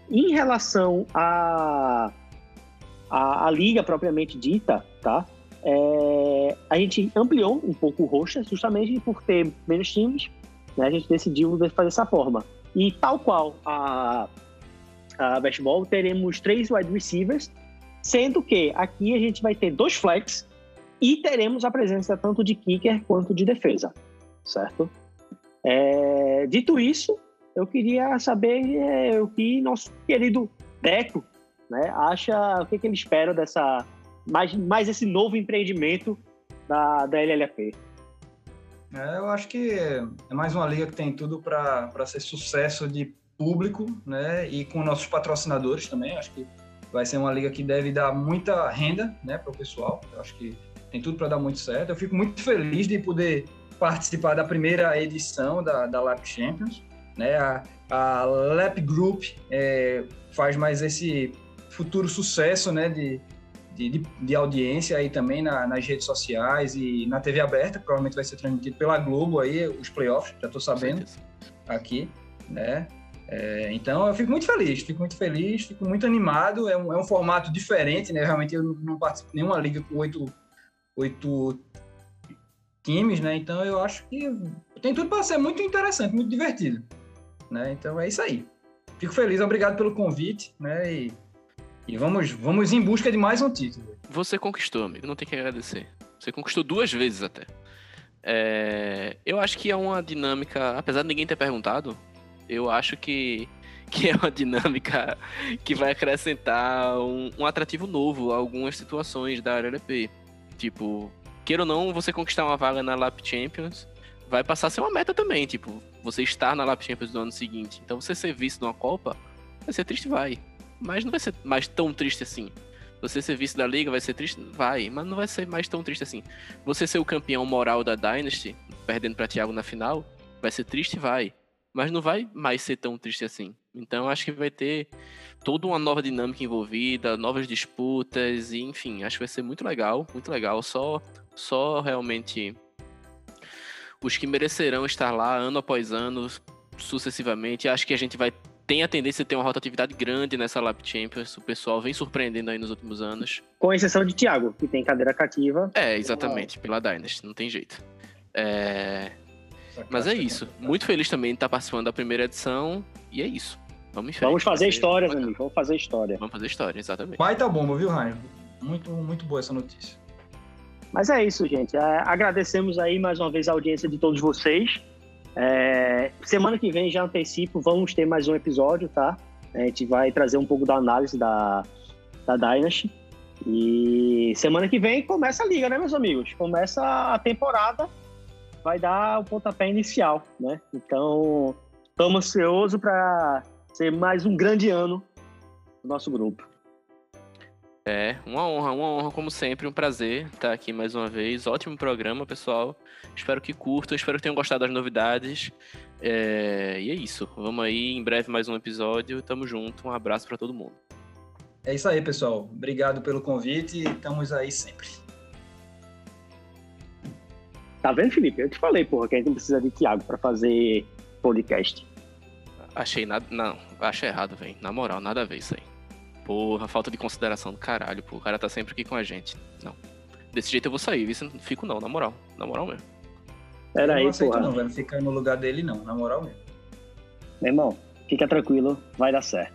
Em relação a, a, a, liga propriamente dita, tá? É, a gente ampliou um pouco o roster justamente por ter menos times, né? A gente decidiu fazer dessa forma. E tal qual a, a Ball, teremos três wide receivers, sendo que aqui a gente vai ter dois flex e teremos a presença tanto de kicker quanto de defesa, certo? É, dito isso, eu queria saber é, o que nosso querido Deco né, acha, o que, que ele espera dessa mais, mais esse novo empreendimento da, da LLAP. É, eu acho que é mais uma liga que tem tudo para ser sucesso de público, né? E com nossos patrocinadores também. Acho que vai ser uma liga que deve dar muita renda, né, para o pessoal. Eu acho que tem tudo para dar muito certo. Eu fico muito feliz de poder participar da primeira edição da, da Lap Champions. Né? A, a Lap Group é, faz mais esse futuro sucesso né, de, de, de audiência aí também na, nas redes sociais e na TV aberta, provavelmente vai ser transmitido pela Globo aí, os playoffs, já estou sabendo aqui, né? É, então eu fico muito feliz, fico muito feliz, fico muito animado, é um, é um formato diferente, né? Realmente eu não participo de nenhuma liga com oito, oito times, né? Então eu acho que tem tudo para ser muito interessante, muito divertido, né? Então é isso aí. Fico feliz, obrigado pelo convite, né? E, e vamos, vamos em busca de mais um título. Você conquistou, amigo, não tem que agradecer. Você conquistou duas vezes até. É, eu acho que é uma dinâmica, apesar de ninguém ter perguntado, eu acho que, que é uma dinâmica que vai acrescentar um, um atrativo novo a algumas situações da LLP. Tipo, queira ou não, você conquistar uma vaga na Lap Champions vai passar a ser uma meta também, tipo, você estar na Lap Champions do ano seguinte. Então você ser vice de uma Copa, vai ser triste, vai. Mas não vai ser mais tão triste assim. Você ser vice da liga vai ser triste? Vai, mas não vai ser mais tão triste assim. Você ser o campeão moral da Dynasty, perdendo para Thiago na final, vai ser triste? Vai. Mas não vai mais ser tão triste assim. Então acho que vai ter toda uma nova dinâmica envolvida, novas disputas, e enfim, acho que vai ser muito legal, muito legal. Só só realmente os que merecerão estar lá ano após ano, sucessivamente. Acho que a gente vai tem a tendência de ter uma rotatividade grande nessa Lap Champions. O pessoal vem surpreendendo aí nos últimos anos. Com exceção de Thiago, que tem cadeira cativa. É, exatamente, pela Dynasty, não tem jeito. É... Mas é isso. Muito feliz também de estar participando da primeira edição. E é isso. Vamos em frente. Vamos fazer história, amigo. Vamos fazer história. Vamos fazer história, exatamente. Baita bomba, viu, Raio? Muito, muito boa essa notícia. Mas é isso, gente. É, agradecemos aí mais uma vez a audiência de todos vocês. É, semana que vem, já antecipo, vamos ter mais um episódio, tá? A gente vai trazer um pouco da análise da, da Dynasty. E semana que vem começa a liga, né, meus amigos? Começa a temporada, vai dar o pontapé inicial, né? Então, estamos ansiosos para ser mais um grande ano do nosso grupo. É, uma honra, uma honra como sempre, um prazer estar aqui mais uma vez. Ótimo programa, pessoal. Espero que curtam, espero que tenham gostado das novidades. É... E é isso. Vamos aí, em breve mais um episódio. Tamo junto. Um abraço para todo mundo. É isso aí, pessoal. Obrigado pelo convite e estamos aí sempre. Tá vendo, Felipe? Eu te falei, porra, que a gente não precisa de Thiago para fazer podcast. Achei nada. Não, acho errado, velho. Na moral, nada a ver isso aí. Porra, falta de consideração do caralho, pô. O cara tá sempre aqui com a gente. Não. Desse jeito eu vou sair, isso não fico não, na moral. Na moral mesmo. Pera aí, porra. Não, vai ficar no lugar dele não, na moral mesmo. Meu irmão, fica tranquilo, vai dar certo.